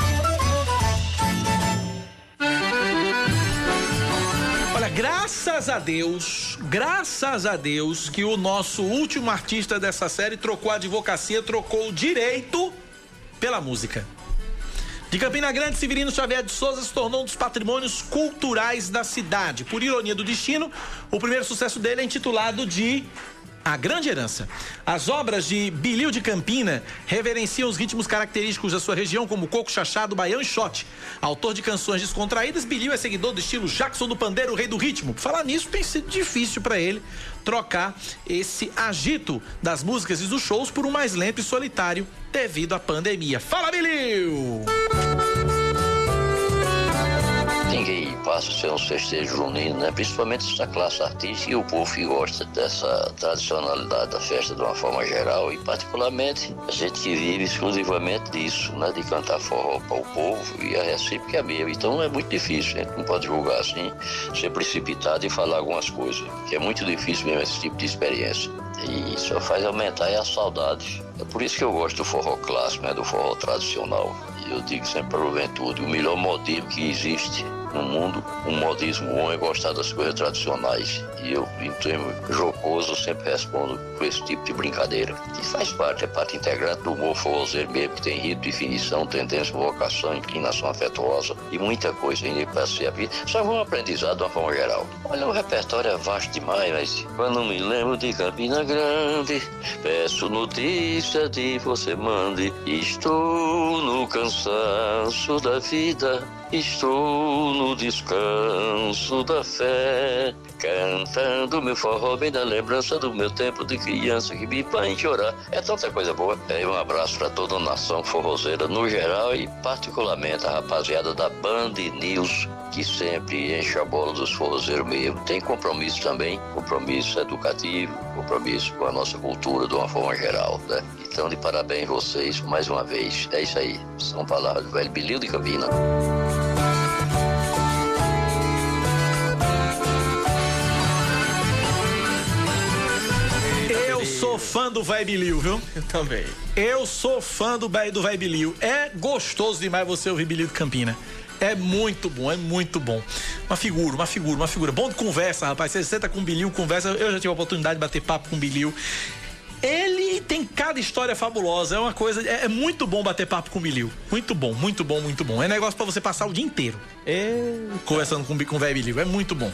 Graças a Deus, graças a Deus que o nosso último artista dessa série trocou a advocacia, trocou o direito pela música. De Campina Grande, Severino Xavier de Souza se tornou um dos patrimônios culturais da cidade. Por ironia do destino, o primeiro sucesso dele é intitulado de A Grande Herança. As obras de Bilil de Campina reverenciam os ritmos característicos da sua região, como coco chachado, baião e shot. Autor de canções descontraídas, Bilil é seguidor do estilo Jackson do Pandeiro, o rei do ritmo. Falar nisso, tem sido difícil para ele trocar esse agito das músicas e dos shows por um mais lento e solitário devido à pandemia. Fala, Bilil! Ninguém passa a ser um festejo junino, né? Principalmente essa classe artística e o povo que gosta dessa tradicionalidade da festa de uma forma geral e particularmente a gente que vive exclusivamente disso, né? De cantar forró para o povo e a recíproca é mesmo. Então é muito difícil, a gente não pode julgar assim, ser precipitado e falar algumas coisas, que é muito difícil mesmo esse tipo de experiência. E só faz aumentar é a saudade. É por isso que eu gosto do forró clássico, né? Do forró tradicional. Eu digo sempre para a juventude, o melhor modismo que existe no mundo, um modismo bom é gostar das coisas tradicionais. E eu, em termos jocoso, sempre respondo com esse tipo de brincadeira. Que faz parte, é parte integrante do humor forrozeiro mesmo, que tem ritmo, definição, tendência, vocação, inclinação afetuosa e muita coisa ainda para ser a vida. Só um aprendizado de uma forma geral. Olha, o repertório é vasto demais, mas quando me lembro de Campina Grande, peço notícia de você mande. Estou no cansaço da vida, estou no descanso da fé. Cantando meu forró bem na lembrança do meu tempo de criança que me faz chorar. É tanta coisa boa. É, um abraço para toda a nação forrozeira no geral e particularmente a rapaziada da Band News que sempre enche a bola dos forrozeiros mesmo. Tem compromisso também, compromisso educativo, compromisso com a nossa cultura de uma forma geral, né? Então, de parabéns vocês mais uma vez. É isso aí. São palavras do velho Bilil de Campina. Fã do Vai Bilil, viu? Eu também. Eu sou fã do, do Vai Bilil. É gostoso demais você ouvir Bilil de Campina. É muito bom, é muito bom. Uma figura, uma figura, uma figura. Bom de conversa, rapaz. Você senta com o Bilil, conversa. Eu já tive a oportunidade de bater papo com o Bilil. Ele tem cada história fabulosa. É uma coisa. É, é muito bom bater papo com o Bilil. Muito bom, muito bom, muito bom. É negócio pra você passar o dia inteiro. Conversando com, com o velho Bilil. É muito bom.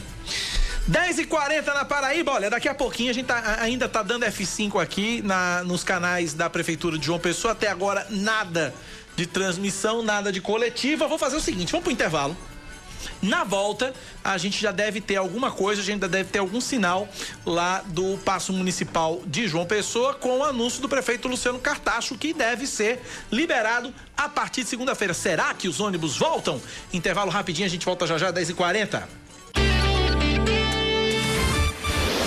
10h40 na Paraíba, olha, daqui a pouquinho a gente tá- ainda tá dando F5 aqui na, nos canais da Prefeitura de João Pessoa. Até agora, nada de transmissão, nada de coletiva. Vou fazer o seguinte: vamos pro intervalo. Na volta, a gente já deve ter alguma coisa, a gente já deve ter algum sinal lá do Paço Municipal de João Pessoa com o anúncio do prefeito Luciano Cartacho que deve ser liberado a partir de segunda-feira. Será que os ônibus voltam? Intervalo rapidinho, a gente volta já já, 10h40.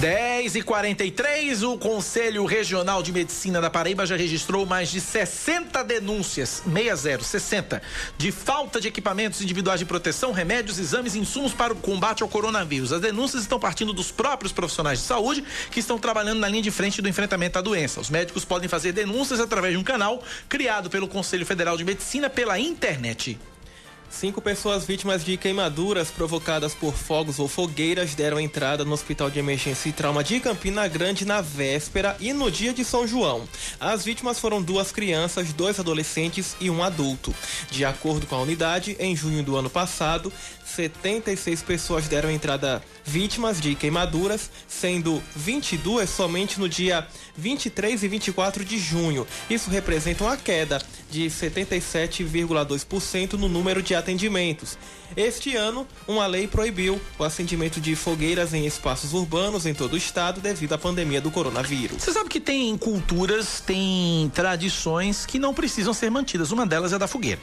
10 e 43 o Conselho Regional de Medicina da Paraíba já registrou mais de 60 denúncias, 60, 60, de falta de equipamentos individuais de proteção, remédios, exames e insumos para o combate ao coronavírus. As denúncias estão partindo dos próprios profissionais de saúde que estão trabalhando na linha de frente do enfrentamento à doença. Os médicos podem fazer denúncias através de um canal criado pelo Conselho Federal de Medicina pela internet. Cinco pessoas vítimas de queimaduras provocadas por fogos ou fogueiras deram entrada no Hospital de Emergência e Trauma de Campina Grande na véspera e no dia de São João. As vítimas foram duas crianças, dois adolescentes e um adulto. De acordo com a unidade, em junho do ano passado, 76 pessoas deram entrada vítimas de queimaduras, sendo 22 somente no dia 23 e 24 de junho. Isso representa uma queda de 77,2% no número de atendimentos. Este ano, uma lei proibiu o acendimento de fogueiras em espaços urbanos em todo o estado devido à pandemia do coronavírus. Você sabe que tem culturas, tem tradições que não precisam ser mantidas. Uma delas é da fogueira.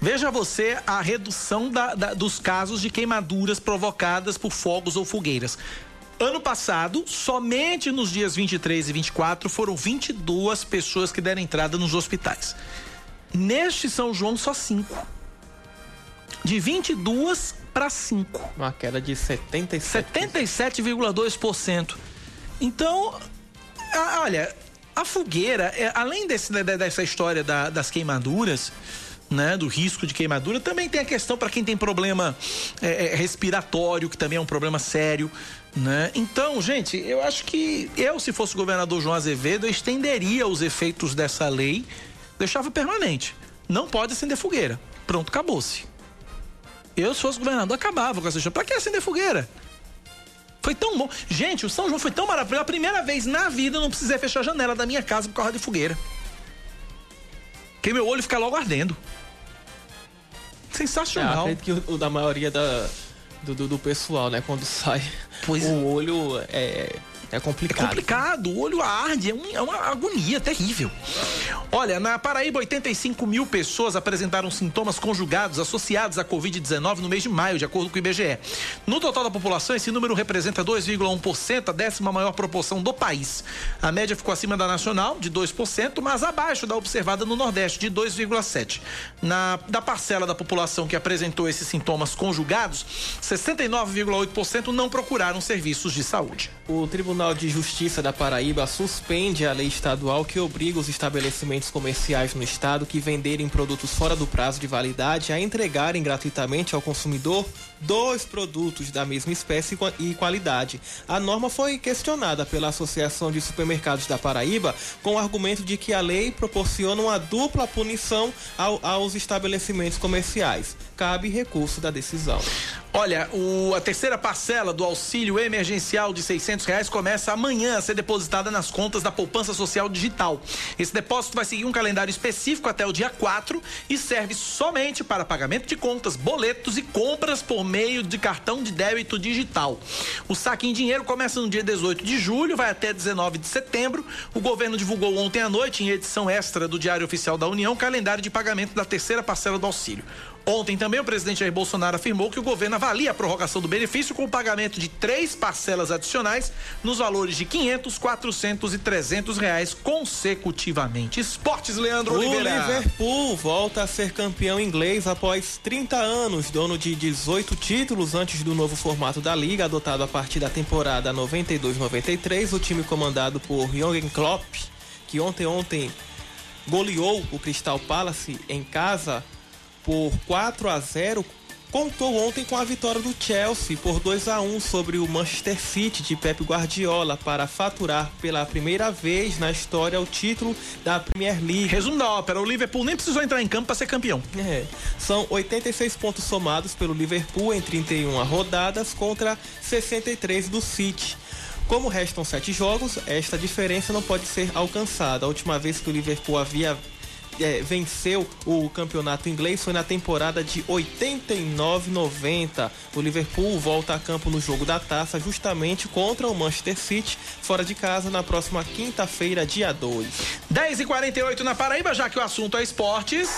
Veja você a redução da, da, dos casos de queimaduras provocadas por fogos ou fogueiras. Ano passado, somente nos dias 23 e 24, foram 22 pessoas que deram entrada nos hospitais. Neste São João, só 5. De 22 para 5. Uma queda de 77. 77,2%. Então, a, olha, a fogueira, é, além desse, dessa história da, das queimaduras, né, do risco de queimadura. Também tem a questão para quem tem problema é, respiratório, que também é um problema sério. Né? Então, gente, eu acho que eu, se fosse o governador João Azevedo, eu estenderia os efeitos dessa lei, deixava permanente. Não pode acender fogueira. Pronto, acabou-se. Eu, se fosse governador, acabava com essa história. Pra que acender fogueira? Foi tão bom. Gente, o São João foi tão maravilhoso. A primeira vez na vida eu não precisei fechar a janela da minha casa por causa de fogueira. Que meu olho fica logo ardendo. Sensacional. É, acredito que o, o da maioria da, do, do, do, pessoal, né? Quando sai, pois o é. olho é, é complicado. É complicado, o olho arde, é, um, é, uma agonia terrível. Olha, na Paraíba, 85 mil pessoas apresentaram sintomas conjugados associados à Covid-19 no mês de maio, de acordo com o IBGE. No total da população, esse número representa 2,1%, a décima maior proporção do país. A média ficou acima da nacional, de 2%, mas abaixo da observada no Nordeste, de 2,7%. Na da parcela da população que apresentou esses sintomas conjugados, 69,8% não procuraram serviços de saúde. O Tribunal de Justiça da Paraíba suspende a lei estadual que obriga os estabelecimentos comerciais no estado que venderem produtos fora do prazo de validade a entregarem gratuitamente ao consumidor dois produtos da mesma espécie e qualidade. A norma foi questionada pela Associação de Supermercados da Paraíba com o argumento de que a lei proporciona uma dupla punição ao, aos estabelecimentos comerciais. Cabe recurso da decisão. Olha, o, a terceira parcela do auxílio emergencial de 600 reais começa amanhã a ser depositada nas contas da poupança social digital. Esse depósito vai seguir um calendário específico até o dia 4 e serve somente para pagamento de contas, boletos e compras por meio de cartão de débito digital. O saque em dinheiro começa no dia 18 de julho, vai até 19 de setembro. O governo divulgou ontem à noite, em edição extra do Diário Oficial da União, o calendário de pagamento da terceira parcela do auxílio. Ontem também o presidente Jair Bolsonaro afirmou que o governo avalia a prorrogação do benefício com o pagamento de três parcelas adicionais nos valores de 500, 400 e 300 reais consecutivamente. Esportes, Leandro o Oliveira. O Liverpool volta a ser campeão inglês após 30 anos, dono de 18 títulos antes do novo formato da liga adotado a partir da temporada 92-93. O time comandado por Jürgen Klopp, que ontem ontem goleou o Crystal Palace em casa por 4 a 0 contou ontem com a vitória do Chelsea por 2 a 1 sobre o Manchester City de Pep Guardiola para faturar pela primeira vez na história o título da Premier League. Resumo da ópera, o Liverpool nem precisou entrar em campo para ser campeão. É, são 86 pontos somados pelo Liverpool em 31 rodadas contra 63 do City. Como restam sete jogos, esta diferença não pode ser alcançada. A última vez que o Liverpool havia é, venceu o campeonato inglês foi na temporada de 89-90. O Liverpool volta a campo no jogo da taça justamente contra o Manchester City, fora de casa, na próxima quinta-feira, dia 2. 10 e 48 na Paraíba, já que o assunto é esportes.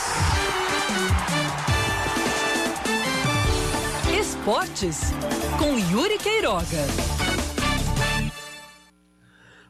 Esportes com Yuri Queiroga.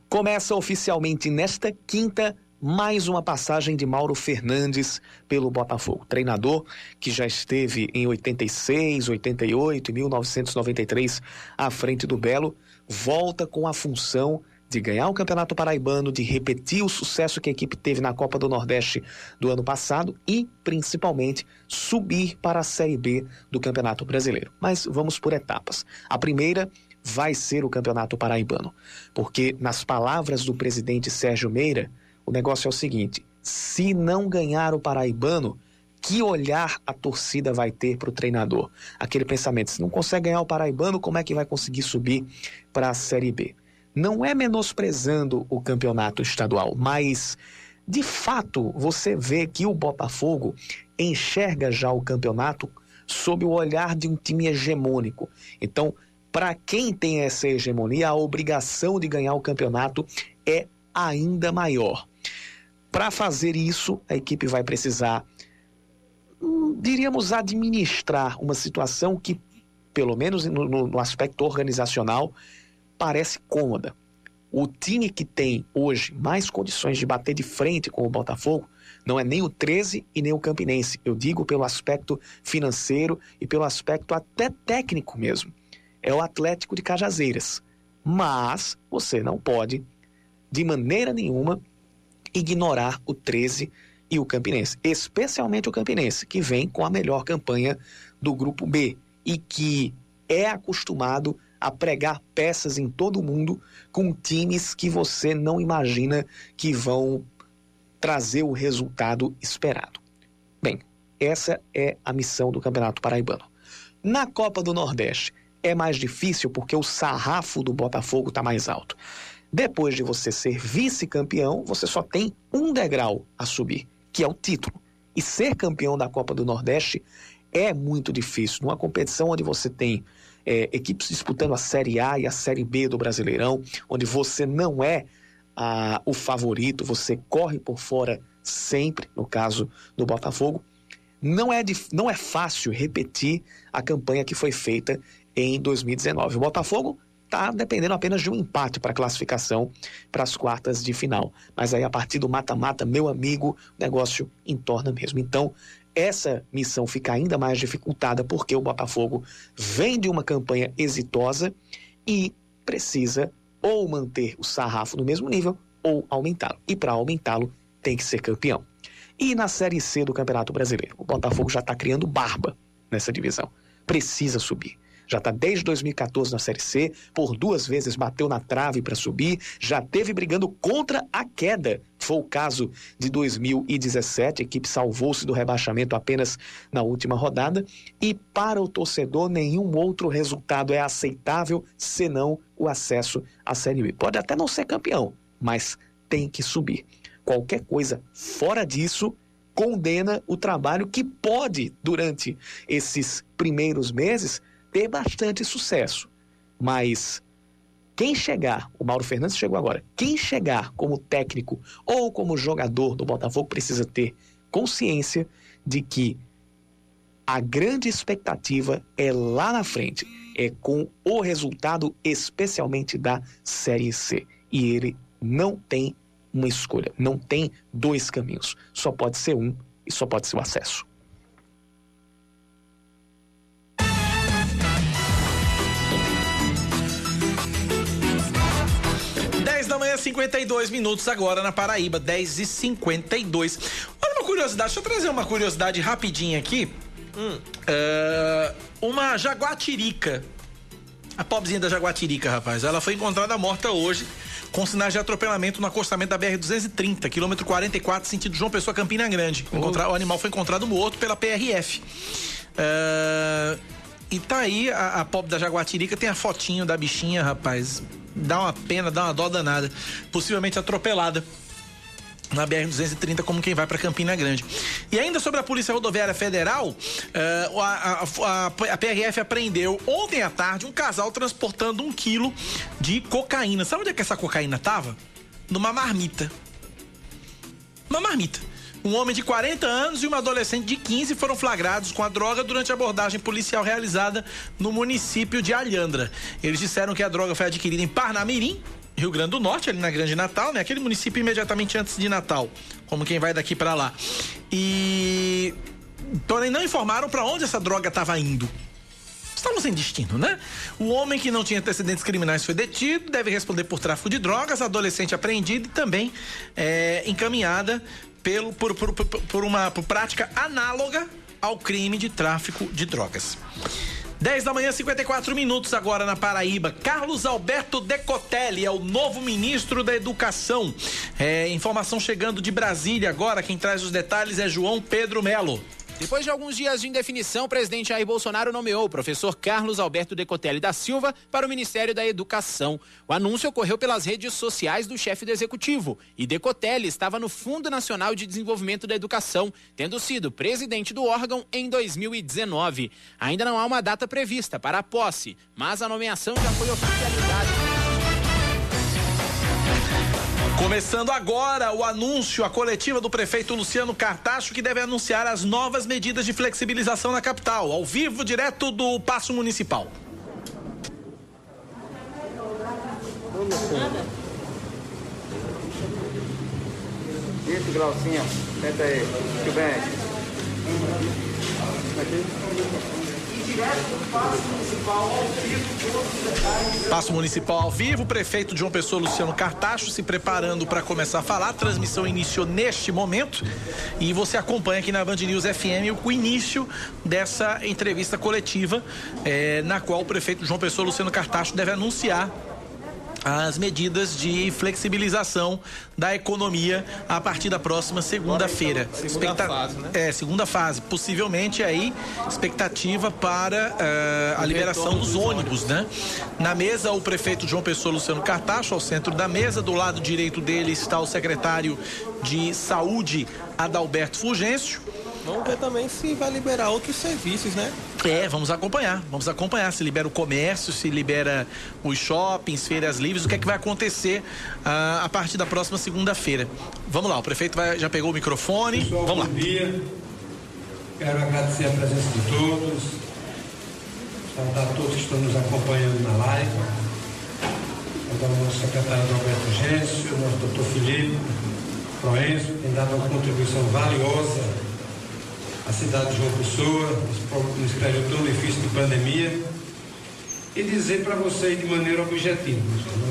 Começa oficialmente nesta quinta mais uma passagem de Mauro Fernandes pelo Botafogo. Treinador que já esteve em 86, 88 e 1993 à frente do Belo, volta com a função de ganhar o Campeonato Paraibano, de repetir o sucesso que a equipe teve na Copa do Nordeste do ano passado e, principalmente, subir para a Série B do Campeonato Brasileiro. Mas vamos por etapas. A primeira vai ser o Campeonato Paraibano, porque, nas palavras do presidente Sérgio Meira, o negócio é o seguinte: se não ganhar o Paraibano, que olhar a torcida vai ter para o treinador? Aquele pensamento: se não consegue ganhar o Paraibano, como é que vai conseguir subir para a Série B? Não é menosprezando o campeonato estadual, mas de fato você vê que o Botafogo enxerga já o campeonato sob o olhar de um time hegemônico. Então, para quem tem essa hegemonia, a obrigação de ganhar o campeonato é ainda maior. Para fazer isso, a equipe vai precisar, hum, diríamos, administrar uma situação que, pelo menos no, no aspecto organizacional, parece cômoda. O time que tem hoje mais condições de bater de frente com o Botafogo não é nem o 13 e nem o Campinense. Eu digo pelo aspecto financeiro e pelo aspecto até técnico mesmo. É o Atlético de Cajazeiras. Mas você não pode, de maneira nenhuma, ignorar o 13 e o Campinense, especialmente o Campinense, que vem com a melhor campanha do grupo B e que é acostumado a pregar peças em todo o mundo com times que você não imagina que vão trazer o resultado esperado. Bem, essa é a missão do Campeonato Paraibano. Na Copa do Nordeste é mais difícil porque o sarrafo do Botafogo está mais alto. Depois de você ser vice-campeão, você só tem um degrau a subir, que é o título. E ser campeão da Copa do Nordeste é muito difícil. Numa competição onde você tem é, equipes disputando a Série A e a Série B do Brasileirão, onde você não é a, o favorito, você corre por fora sempre, no caso do Botafogo. Não é, não é fácil repetir a campanha que foi feita em 2019. O Botafogo está dependendo apenas de um empate para classificação para as quartas de final. Mas aí, a partir do mata-mata, meu amigo, o negócio entorna mesmo. Então, essa missão fica ainda mais dificultada porque o Botafogo vem de uma campanha exitosa e precisa ou manter o sarrafo no mesmo nível ou aumentá-lo. E para aumentá-lo, tem que ser campeão. E na Série C do Campeonato Brasileiro, o Botafogo já está criando barba nessa divisão. Precisa subir já está desde 2014 na Série C, por duas vezes bateu na trave para subir, já teve brigando contra a queda. Foi o caso de 2017, a equipe salvou-se do rebaixamento apenas na última rodada. E para o torcedor, nenhum outro resultado é aceitável senão o acesso à Série B. Pode até não ser campeão, mas tem que subir. Qualquer coisa fora disso condena o trabalho que pode, durante esses primeiros meses, ter bastante sucesso. Mas quem chegar, o Mauro Fernandes chegou agora, quem chegar como técnico ou como jogador do Botafogo precisa ter consciência de que a grande expectativa é lá na frente, é com o resultado especialmente da Série C. E ele não tem uma escolha, não tem dois caminhos, só pode ser um e só pode ser o acesso. 52 minutos agora na Paraíba, 10 e 52 Olha uma curiosidade, deixa eu trazer uma curiosidade rapidinha aqui. É, uma jaguatirica. A pobrezinha da jaguatirica, rapaz. Ela foi encontrada morta hoje com sinais de atropelamento no acostamento da BR-230, quilômetro 44, sentido João Pessoa, Campina Grande. Encontra- O animal foi encontrado morto pela PRF. É, e tá aí, a, a pobre da jaguatirica tem a fotinho da bichinha, rapaz. Dá uma pena, dá uma dó danada. Possivelmente atropelada na BR-230 como quem vai para Campina Grande. E ainda sobre a Polícia Rodoviária Federal, a, a- a- a PRF apreendeu ontem à tarde um casal transportando um quilo de cocaína. Sabe onde é que essa cocaína tava? Numa marmita. Uma marmita. Um homem de 40 anos e uma adolescente de 15 foram flagrados com a droga durante a abordagem policial realizada no município de Alhandra. Eles disseram que a droga foi adquirida em Parnamirim, Rio Grande do Norte, ali na Grande Natal, né? Aquele município imediatamente antes de Natal, como quem vai daqui para lá. E porém não informaram para onde essa droga estava indo. Estavam sem destino, né? O homem que não tinha antecedentes criminais foi detido, deve responder por tráfico de drogas, a adolescente apreendida e também é, encaminhada pelo, por, por, por, uma por prática análoga ao crime de tráfico de drogas. 10 da manhã, 54 minutos agora na Paraíba. Carlos Alberto Decotelli é o novo ministro da Educação. É, informação chegando de Brasília agora. Quem traz os detalhes é João Pedro Melo. Depois de alguns dias de indefinição, o presidente Jair Bolsonaro nomeou o professor Carlos Alberto Decotelli da Silva para o Ministério da Educação. O anúncio ocorreu pelas redes sociais do chefe do executivo e Decotelli estava no Fundo Nacional de Desenvolvimento da Educação, tendo sido presidente do órgão em 2019. Ainda não há uma data prevista para a posse, mas a nomeação já foi oficializada. Começando agora o anúncio, a coletiva do prefeito Luciano Cartacho, que deve anunciar as novas medidas de flexibilização na capital, ao vivo, direto do Paço Municipal. Isso, Glaucinha. Senta aí. Muito bem. Paço Municipal ao vivo, prefeito João Pessoa Luciano Cartacho se preparando para começar a falar. A transmissão iniciou neste momento e você acompanha aqui na Band News FM o início dessa entrevista coletiva, eh, na qual o prefeito João Pessoa Luciano Cartacho deve anunciar as medidas de flexibilização da economia a partir da próxima segunda-feira. Segunda fase, né? É, segunda fase. Possivelmente aí, expectativa para eh, a liberação dos ônibus, né? Na mesa, o prefeito João Pessoa Luciano Cartacho, ao centro da mesa. Do lado direito dele está o secretário de Saúde, Adalberto Fulgêncio. Vamos ver também se vai liberar outros serviços, né? É, vamos acompanhar. Vamos acompanhar se libera o comércio, se libera os shoppings, feiras livres, o que é que vai acontecer ah, a partir da próxima segunda-feira. Vamos lá, o prefeito vai- já pegou o microfone. Pessoal, vamos lá. bom dia. Quero agradecer a presença de todos. Saudar todos que estão nos acompanhando na live. Saudar o nosso secretário Roberto Gêncio, o nosso doutor Felipe Proenço, que tem dado uma contribuição valiosa à cidade de João Pessoa, nesse período tão difícil de pandemia. E dizer para vocês de maneira objetiva,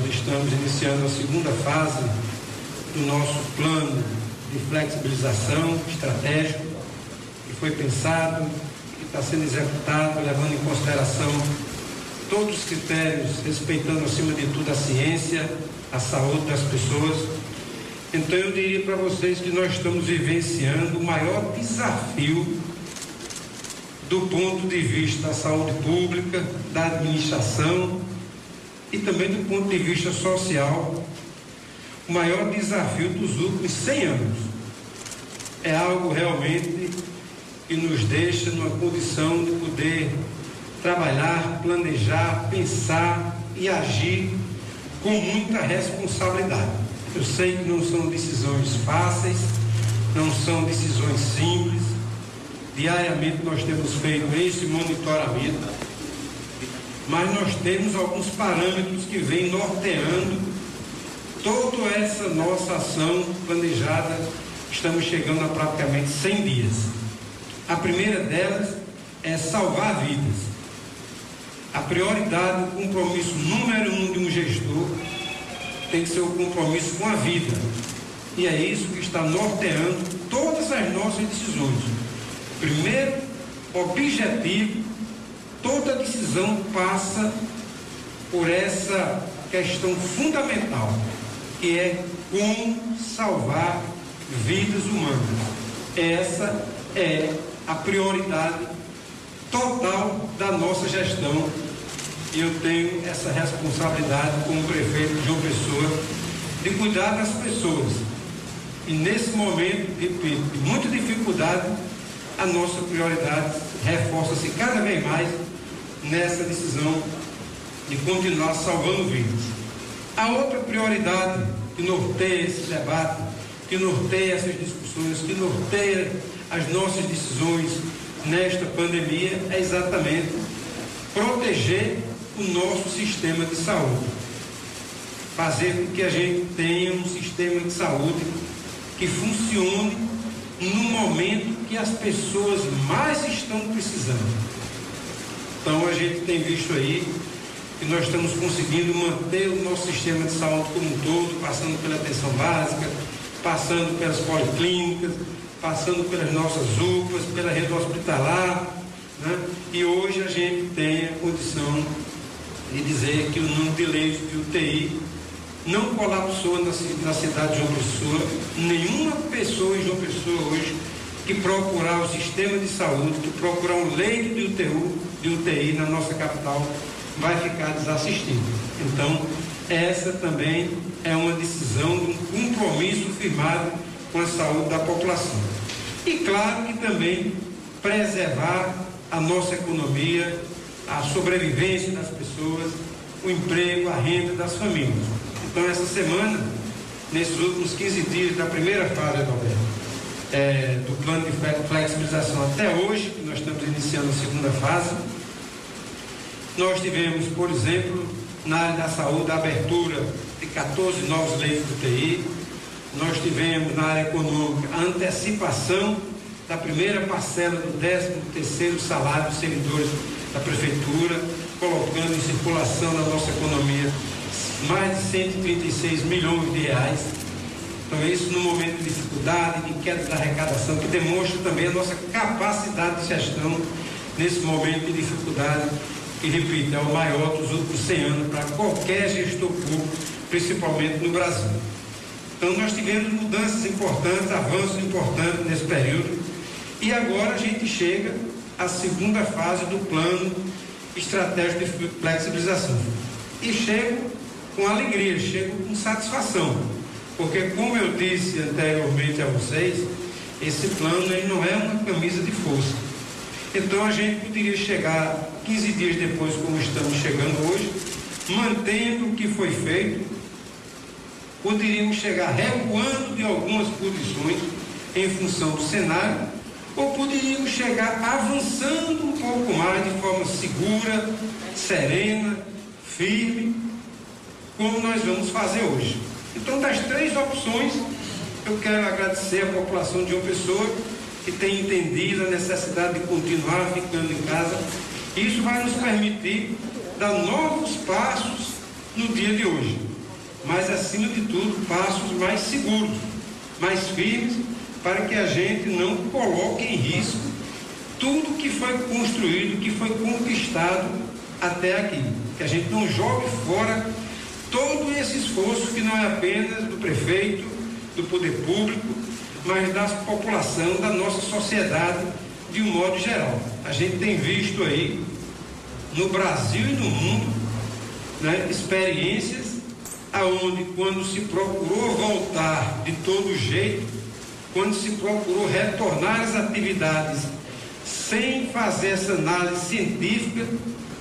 nós estamos iniciando a segunda fase do nosso plano de flexibilização estratégico, que foi pensado, que está sendo executado, levando em consideração todos os critérios, respeitando acima de tudo a ciência, a saúde das pessoas. Então eu diria para vocês que nós estamos vivenciando o maior desafio do ponto de vista da saúde pública, da administração e também do ponto de vista social, o maior desafio dos últimos 100 anos. É algo realmente que nos deixa numa condição de poder trabalhar, planejar, pensar e agir com muita responsabilidade. Eu sei que não são decisões fáceis, não são decisões simples. Diariamente nós temos feito esse monitoramento, mas nós temos alguns parâmetros que vêm norteando toda essa nossa ação planejada. Estamos chegando a praticamente 100 dias. A primeira delas é salvar vidas. A prioridade, o compromisso número um de um gestor tem que ser o compromisso com a vida. E é isso que está norteando todas as nossas decisões. Primeiro, objetivo, toda decisão passa por essa questão fundamental, que é como salvar vidas humanas. Essa é a prioridade total da nossa gestão eu tenho essa responsabilidade como prefeito de João Pessoa de cuidar das pessoas. E nesse momento, repito, de muita dificuldade, a nossa prioridade reforça-se cada vez mais nessa decisão de continuar salvando vidas. A outra prioridade que norteia esse debate, que norteia essas discussões, que norteia as nossas decisões nesta pandemia é exatamente proteger o nosso sistema de saúde. Fazer com que a gente tenha um sistema de saúde que funcione no momento que as pessoas mais estão precisando. Então a gente tem visto aí que nós estamos conseguindo manter o nosso sistema de saúde como um todo, passando pela atenção básica, passando pelas policlínicas, passando pelas nossas UPAs, pela rede hospitalar, né? e hoje a gente tem a condição de dizer que o número de leitos de UTI não colapsou na, na cidade de João Pessoa, nenhuma pessoa em João Pessoa hoje que procurar o sistema de saúde, que procurar um leito de UTI, de UTI na nossa capital, vai ficar desassistido. Então, essa também é uma decisão de um compromisso firmado com a saúde da população. E claro que também preservar a nossa economia, a sobrevivência das pessoas, o emprego, a renda das famílias. Então, essa semana, nesses últimos 15 dias da primeira fase, Adalberto, é, do plano de flexibilização até hoje, que nós estamos iniciando a segunda fase, nós tivemos, por exemplo, na área da saúde, a abertura de 14 novos leitos de UTI, nós tivemos na área econômica a antecipação da primeira parcela do 13 terceiro salário dos servidores da prefeitura, colocando em circulação na nossa economia mais de 136 milhões de reais. Então isso no momento de dificuldade, de queda da arrecadação, que demonstra também a nossa capacidade de gestão nesse momento de dificuldade, que repito, é o maior dos últimos 100 anos para qualquer gestor público, principalmente no Brasil. Então nós tivemos mudanças importantes, avanços importantes nesse período. E agora a gente chega à segunda fase do plano estratégico de flexibilização. E chego com alegria, chego com satisfação. Porque como eu disse anteriormente a vocês, esse plano ele não é uma camisa de força. Então a gente poderia chegar 15 dias depois, como estamos chegando hoje, mantendo o que foi feito, poderíamos chegar recuando de algumas posições em função do cenário, ou poderíamos chegar avançando um pouco mais de forma segura, serena, firme, como nós vamos fazer hoje. Então, das três opções, eu quero agradecer a população de uma pessoa que tem entendido a necessidade de continuar ficando em casa. Isso vai nos permitir dar novos passos no dia de hoje mas acima de tudo, passos mais seguros, mais firmes, para que a gente não coloque em risco tudo que foi construído, que foi conquistado até aqui. Que a gente não jogue fora todo esse esforço que não é apenas do prefeito, do poder público, mas da população, da nossa sociedade de um modo geral. A gente tem visto aí no Brasil e no mundo né, experiências aonde quando se procurou voltar de todo jeito, quando se procurou retornar às atividades sem fazer essa análise científica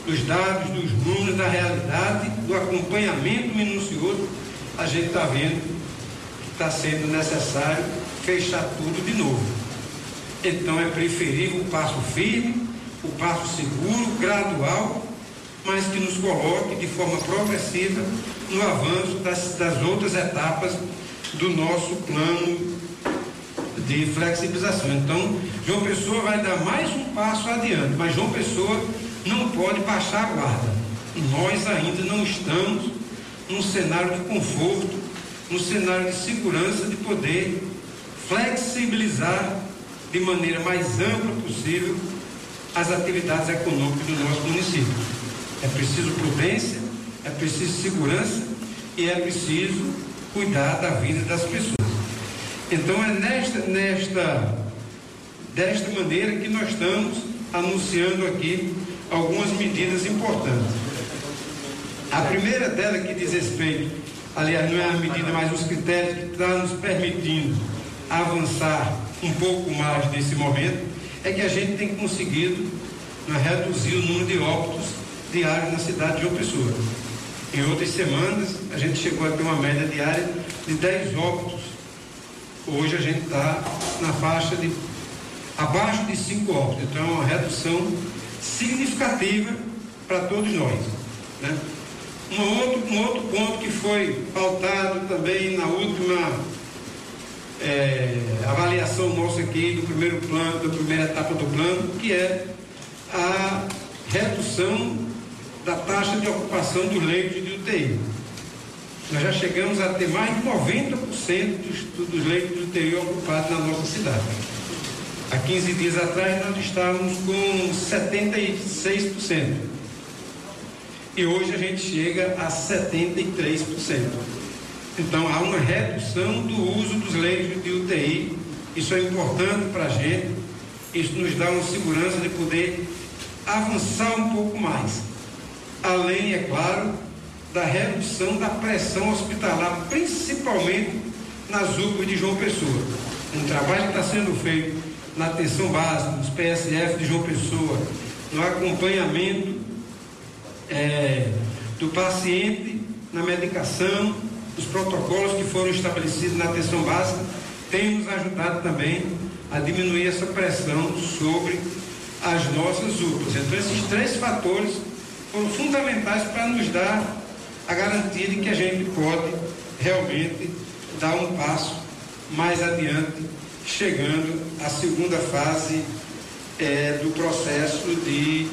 dos dados, dos números, da realidade, do acompanhamento minucioso, a gente está vendo que está sendo necessário fechar tudo de novo. Então é preferível o passo firme, o passo seguro, gradual, mas que nos coloque de forma progressiva no avanço das, das outras etapas do nosso plano de flexibilização. Então, João Pessoa vai dar mais um passo adiante, mas João Pessoa não pode baixar a guarda. Nós ainda não estamos num cenário de conforto, num cenário de segurança de poder flexibilizar de maneira mais ampla possível as atividades econômicas do nosso município. É preciso prudência, é preciso segurança e é preciso cuidar da vida das pessoas. Então é nesta, nesta, desta maneira que nós estamos anunciando aqui algumas medidas importantes. A primeira dela que diz respeito, aliás, não é a medida, mas os critérios que está nos permitindo avançar um pouco mais nesse momento, é que a gente tem conseguido né, reduzir o número de óbitos diários na cidade de João Pessoa. Em outras semanas, a gente chegou a ter uma média diária de 10 óbitos. Hoje a gente está na faixa de abaixo de 5 óbitos. Então é uma redução significativa para todos nós. Né? Um, outro, um outro ponto que foi pautado também na última é, avaliação nossa aqui do primeiro plano, da primeira etapa do plano, que é a redução da taxa de ocupação dos leitos de UTI. Nós já chegamos a ter mais de 90% dos, dos leitos de UTI ocupados na nossa cidade. Há 15 dias atrás nós estávamos com 76%. E hoje a gente chega a 73%. Então há uma redução do uso dos leitos de UTI. Isso é importante para a gente. Isso nos dá uma segurança de poder avançar um pouco mais. Além, é claro, da redução da pressão hospitalar, principalmente nas UPAs de João Pessoa. Um trabalho que está sendo feito na atenção básica, nos PSF de João Pessoa, no acompanhamento é, do paciente na medicação, os protocolos que foram estabelecidos na atenção básica têm nos ajudado também a diminuir essa pressão sobre as nossas UPAs. Então, esses três fatores foram fundamentais para nos dar a garantia de que a gente pode realmente dar um passo mais adiante, chegando à segunda fase é, do processo de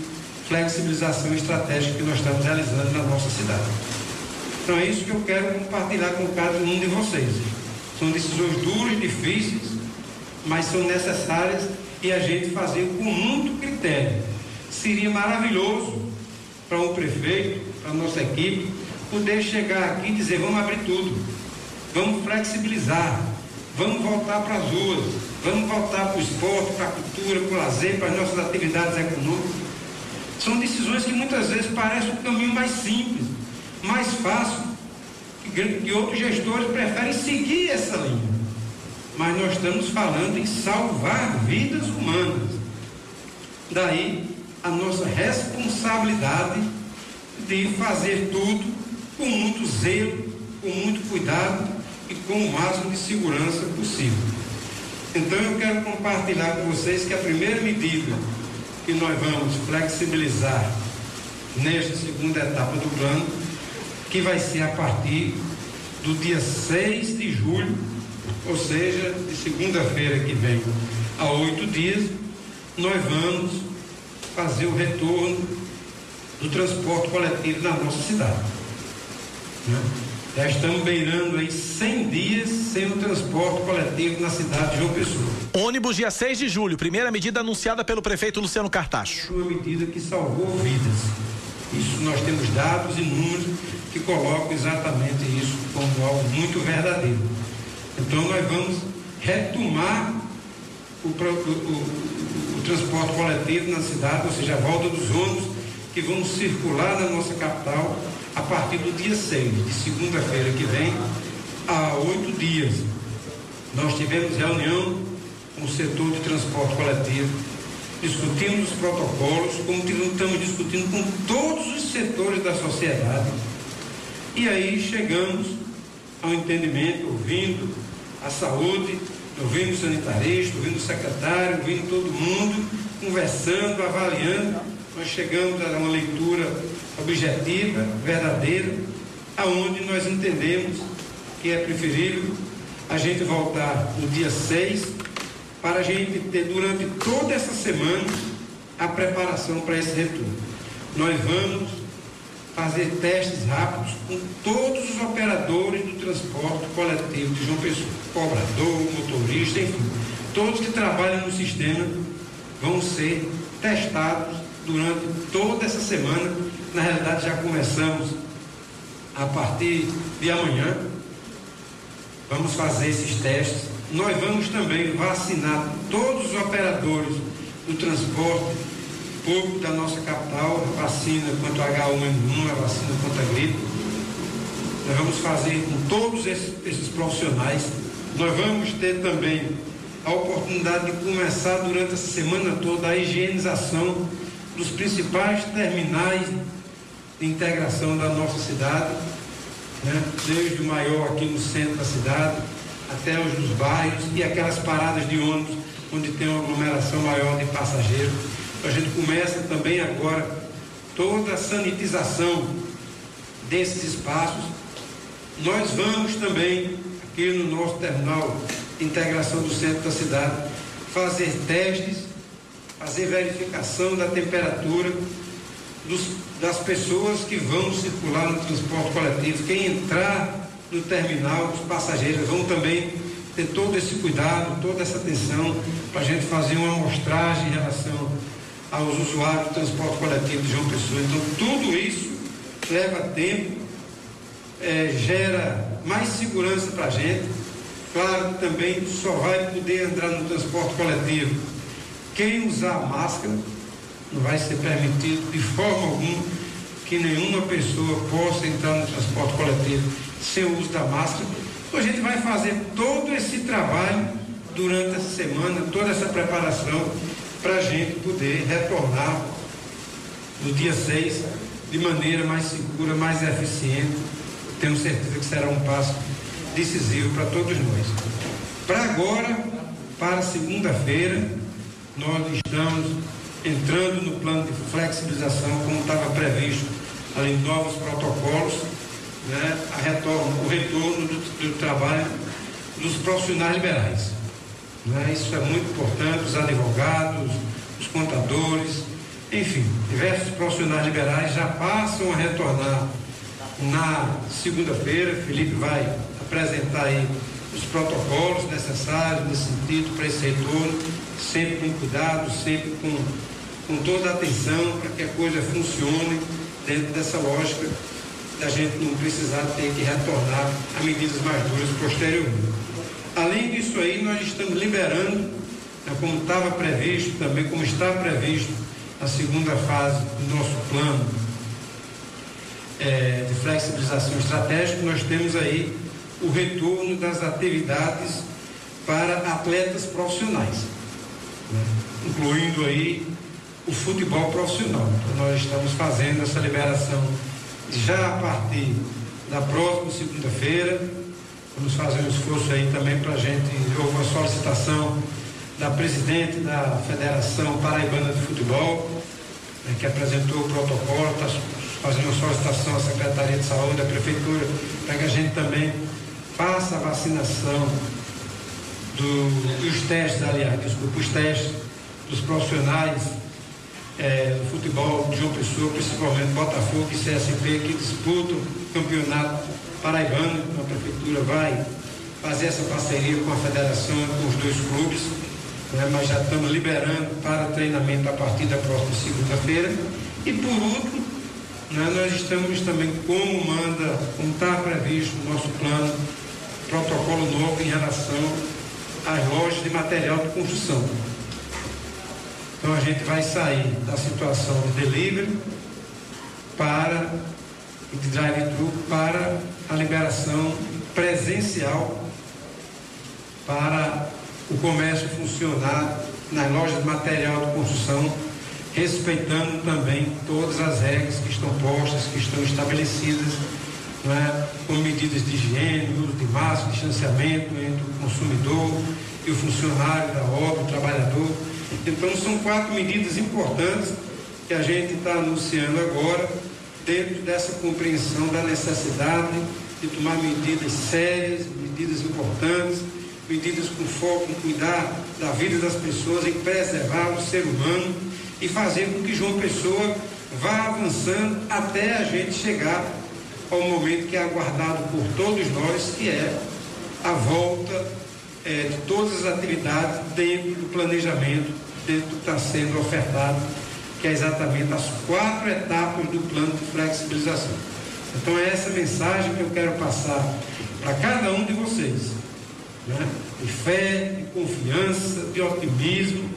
flexibilização estratégica que nós estamos realizando na nossa cidade. Então é isso que eu quero compartilhar com cada um de vocês. São decisões duras, difíceis, mas são necessárias e a gente fazer com muito critério. Seria maravilhoso para um prefeito, para a nossa equipe, poder chegar aqui e dizer: vamos abrir tudo, vamos flexibilizar, vamos voltar para as ruas, vamos voltar para o esporte, para a cultura, para o lazer, para as nossas atividades econômicas. São decisões que muitas vezes parecem um caminho mais simples, mais fácil, que outros gestores preferem seguir essa linha. Mas nós estamos falando em salvar vidas humanas. Daí a nossa responsabilidade de fazer tudo com muito zelo, com muito cuidado e com o máximo de segurança possível. Então eu quero compartilhar com vocês que a primeira medida que nós vamos flexibilizar nesta segunda etapa do plano que vai ser a partir do dia 6 de julho, ou seja, de segunda-feira que vem a oito dias, nós vamos fazer o retorno do transporte coletivo na nossa cidade. Né? Já estamos beirando aí 100 dias sem o transporte coletivo na cidade de João Pessoa. Ônibus dia 6 de julho, primeira medida anunciada pelo prefeito Luciano Cartacho. Uma medida que salvou vidas. Isso nós temos dados e números que colocam exatamente isso como algo muito verdadeiro. Então nós vamos retomar o, o, o, o transporte coletivo na cidade, ou seja, a volta dos ônibus que vão circular na nossa capital a partir do dia 6, de segunda-feira que vem, há oito dias. Nós tivemos reunião com o setor de transporte coletivo, discutimos os protocolos, como estamos discutindo com todos os setores da sociedade. E aí chegamos ao entendimento, ouvindo a saúde, ouvindo o sanitarista, ouvindo o secretário, ouvindo todo mundo, conversando, avaliando. Nós chegamos a uma leitura objetiva, verdadeira, aonde nós entendemos que é preferível a gente voltar no dia 6 para a gente ter durante toda essa semana a preparação para esse retorno. Nós vamos fazer testes rápidos com todos os operadores do transporte coletivo de João Pessoa, cobrador, motorista, enfim, todos que trabalham no sistema vão ser testados durante toda essa semana. Na realidade, já começamos a partir de amanhã. Vamos fazer esses testes. Nós vamos também vacinar todos os operadores do transporte público da nossa capital, a vacina contra H1N1, a vacina contra a gripe. Nós vamos fazer com todos esses, esses profissionais. Nós vamos ter também a oportunidade de começar durante essa semana toda a higienização dos principais terminais de integração da nossa cidade, né? desde o maior aqui no centro da cidade, até os dos bairros e aquelas paradas de ônibus onde tem uma aglomeração maior de passageiros. A gente começa também agora toda a sanitização desses espaços. Nós vamos também, aqui no nosso terminal de integração do centro da cidade, fazer testes, fazer verificação da temperatura dos, das pessoas que vão circular no transporte coletivo, quem entrar no terminal, os passageiros vão também ter todo esse cuidado, toda essa atenção para a gente fazer uma amostragem em relação aos usuários do transporte coletivo de João Pessoa. Então, tudo isso leva tempo, é, gera mais segurança para a gente. Claro também só vai poder entrar no transporte coletivo quem usar máscara, não vai ser permitido de forma alguma que nenhuma pessoa possa entrar no transporte coletivo sem o uso da máscara. Então a gente vai fazer todo esse trabalho durante essa semana, toda essa preparação para a gente poder retornar no dia 6 de maneira mais segura, mais eficiente. Tenho certeza que será um passo decisivo para todos nós. Para agora, para segunda-feira, nós estamos entrando no plano de flexibilização, como estava previsto, além de novos protocolos, né, a retorno, o retorno do, do trabalho dos profissionais liberais. Né, isso é muito importante, os advogados, os contadores, enfim, diversos profissionais liberais já passam a retornar na segunda-feira. Felipe vai apresentar aí os protocolos necessários nesse sentido para esse retorno, sempre com cuidado, sempre com, com toda a atenção para que a coisa funcione dentro dessa lógica da gente não precisar ter que retornar a medidas mais duras posteriormente. Além disso aí, nós estamos liberando, né, como estava previsto, também como está previsto a segunda fase do nosso plano é, de flexibilização estratégica, nós temos aí o retorno das atividades para atletas profissionais, né? incluindo aí o futebol profissional. Então, nós estamos fazendo essa liberação já a partir da próxima segunda-feira. Vamos fazer um esforço aí também para a gente. Houve uma solicitação da presidente da Federação Paraibana de Futebol, né, que apresentou o protocolo, está fazendo uma solicitação à Secretaria de Saúde, à Prefeitura, para que a gente também faça a vacinação do, dos testes, aliás, desculpa, os testes dos profissionais é, do futebol de João Pessoa, principalmente Botafogo e CSP, que disputam o campeonato paraibano. A prefeitura vai fazer essa parceria com a federação, com os dois clubes, né, mas já estamos liberando para treinamento a partir da próxima segunda-feira. E por último, né, nós estamos também, como manda, como está previsto no nosso plano, protocolo novo em relação às lojas de material de construção. Então a gente vai sair da situação de delivery para de drive-thru para a liberação presencial para o comércio funcionar nas lojas de material de construção, respeitando também todas as regras que estão postas, que estão estabelecidas né, com medidas de higiene, uso de máscara, distanciamento entre o consumidor e o funcionário da obra, o trabalhador. Então, são quatro medidas importantes que a gente está anunciando agora, dentro dessa compreensão da necessidade de tomar medidas sérias, medidas importantes, medidas com foco em cuidar da vida das pessoas, em preservar o ser humano e fazer com que João Pessoa vá avançando até a gente chegar ao momento que é aguardado por todos nós, que é a volta é, de todas as atividades dentro do planejamento dentro do que está sendo ofertado, que é exatamente as quatro etapas do plano de flexibilização. Então é essa mensagem que eu quero passar para cada um de vocês. Né? De fé, de confiança, de otimismo,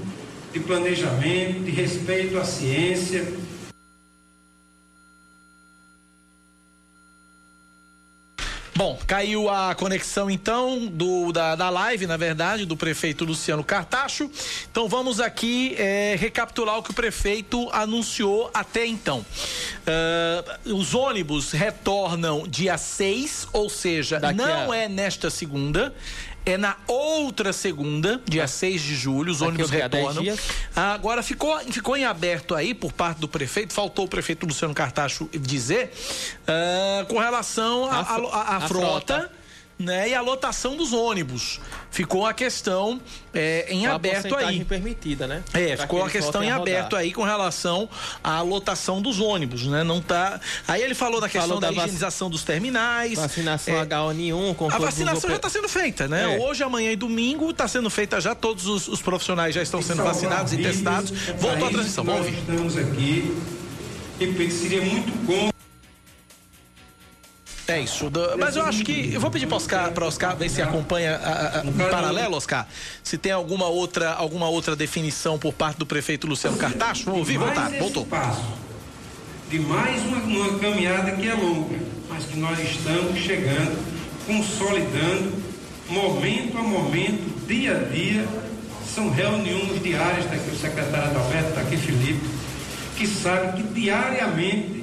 de planejamento, de respeito à ciência. Bom, caiu a conexão então do, da, da live, na verdade, do prefeito Luciano Cartacho. Então vamos aqui é, recapitular o que o prefeito anunciou até então. Uh, os ônibus retornam dia 6, ou seja, Daqui não a- é nesta segunda. É na outra segunda, dia 6 de julho, os Daqui ônibus retornam. dias? Agora ficou, ficou em aberto aí por parte do prefeito, faltou o prefeito Luciano Cartacho dizer, ah, com relação à A fro- a, a, a frota. Né, e a lotação dos ônibus. Ficou a questão é, em a aberto porcentagem aí. permitida, né? É, Pra ficou que a questão em a aberto aí com relação à lotação dos ônibus, né? Não tá. Aí ele falou da questão Falou da, da vac- higienização dos terminais. Vacinação É, H1N1 com a vacinação já está sendo feita, né? É. Hoje, amanhã e domingo está sendo feita já. Todos os, os profissionais já estão sendo vacinados e testados. Voltou a vamos nós ouvir. Estamos aqui. E seria muito bom. É isso. Mas eu acho que. Eu vou pedir para Oscar, para Oscar ver se acompanha a- a- em paralelo, Oscar. Se tem alguma outra, alguma outra definição por parte do prefeito Luciano Cartacho. Vamos ouvir, voltar. Voltou. passo de mais uma, uma caminhada que é longa, mas que nós estamos chegando, consolidando, momento a momento, dia a dia. São reuniões diárias, está aqui o secretário Adalberto, está aqui Felipe, que sabe que diariamente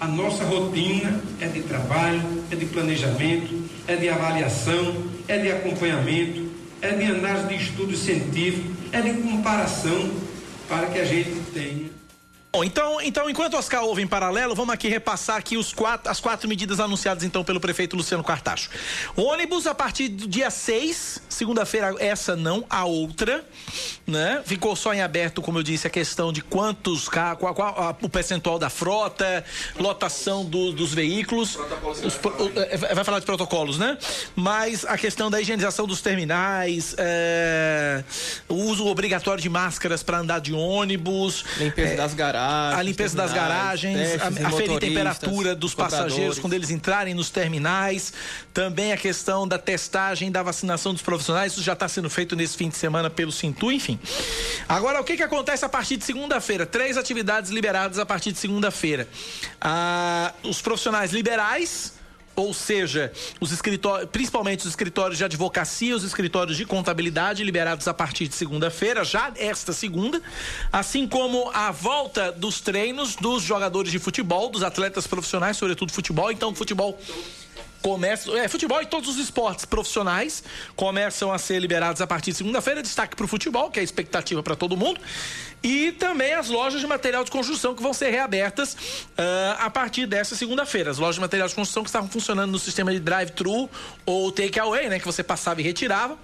a nossa rotina é de trabalho, é de planejamento, é de avaliação, é de acompanhamento, é de análise de estudo científico, é de comparação para que a gente tenha Bom, então, então, enquanto o Oscar ouve em paralelo, vamos aqui repassar aqui os quatro, as quatro medidas anunciadas então pelo prefeito Luciano Cartacho. Ônibus a partir do dia 6, segunda-feira, essa não, a outra, né? Ficou só em aberto, como eu disse, a questão de quantos carros, qual, qual a- o percentual da frota, lotação do- dos veículos. Os o- é, vai falar de protocolos, né? Mas a questão da higienização dos terminais, é, o uso obrigatório de máscaras para andar de ônibus. Limpeza é, das garagens. A limpeza das garagens, a, aferir motoristas, temperatura dos passageiros quando eles entrarem nos terminais, também a questão da testagem, da vacinação dos profissionais, isso já está sendo feito nesse fim de semana pelo Sintu, enfim. Agora, o que, que acontece a partir de segunda-feira? Três atividades liberadas a partir de segunda-feira. Ah, os profissionais liberais, ou seja, os escritórios, principalmente os escritórios de advocacia, os escritórios de contabilidade liberados a partir de segunda-feira, já esta segunda, assim como a volta dos treinos dos jogadores de futebol, dos atletas profissionais, sobretudo futebol. Então, futebol começa, é, futebol e todos os esportes profissionais começam a ser liberados a partir de segunda-feira. Destaque para o futebol, que é a expectativa para todo mundo. E também as lojas de material de construção que vão ser reabertas ah, a partir dessa segunda-feira. As lojas de material de construção que estavam funcionando no sistema de drive-thru ou take-away, né? Que você passava e retirava.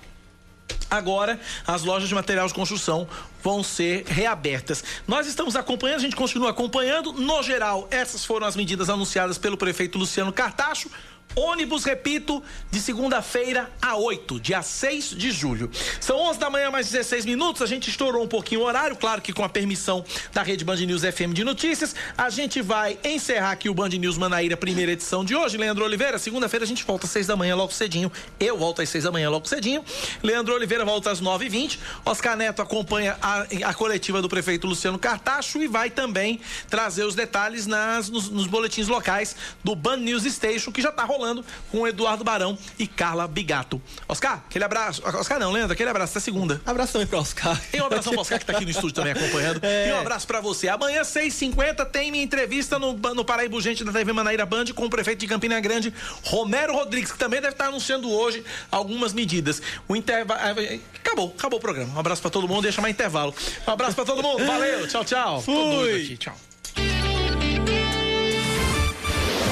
Agora, as lojas de material de construção vão ser reabertas. Nós estamos acompanhando, a gente continua acompanhando. No geral, essas foram as medidas anunciadas pelo prefeito Luciano Cartacho. Ônibus, repito, de segunda-feira a 8, dia 6 de julho. São 11 da manhã, mais 16 minutos. A gente estourou um pouquinho o horário, claro que com a permissão da Rede Band News FM de Notícias. A gente vai encerrar aqui o Band News Manaíra, primeira edição de hoje. Leandro Oliveira, segunda-feira a gente volta às 6 da manhã, logo cedinho. Eu volto às 6 da manhã, logo cedinho. Leandro Oliveira volta às 9h20. Oscar Neto acompanha a, a coletiva do prefeito Luciano Cartacho e vai também trazer os detalhes nas, nos, nos boletins locais do Band News Station, que já está rolando com Eduardo Barão e Carla Bigato. Oscar, aquele abraço. Oscar não, Leandro, aquele abraço até segunda. Abraço também para Oscar. E um abração pro Oscar que tá aqui no estúdio também acompanhando. É. E um abraço pra você. Amanhã, 6h50, tem minha entrevista no, no Paraíba Gente da TV Manaíra Band com o prefeito de Campina Grande, Romero Rodrigues, que também deve estar anunciando hoje algumas medidas. O intervalo. Acabou, acabou o programa. Um abraço pra todo mundo, deixa mais intervalo. Um abraço pra todo mundo, valeu, tchau, tchau. Doido aqui, tchau.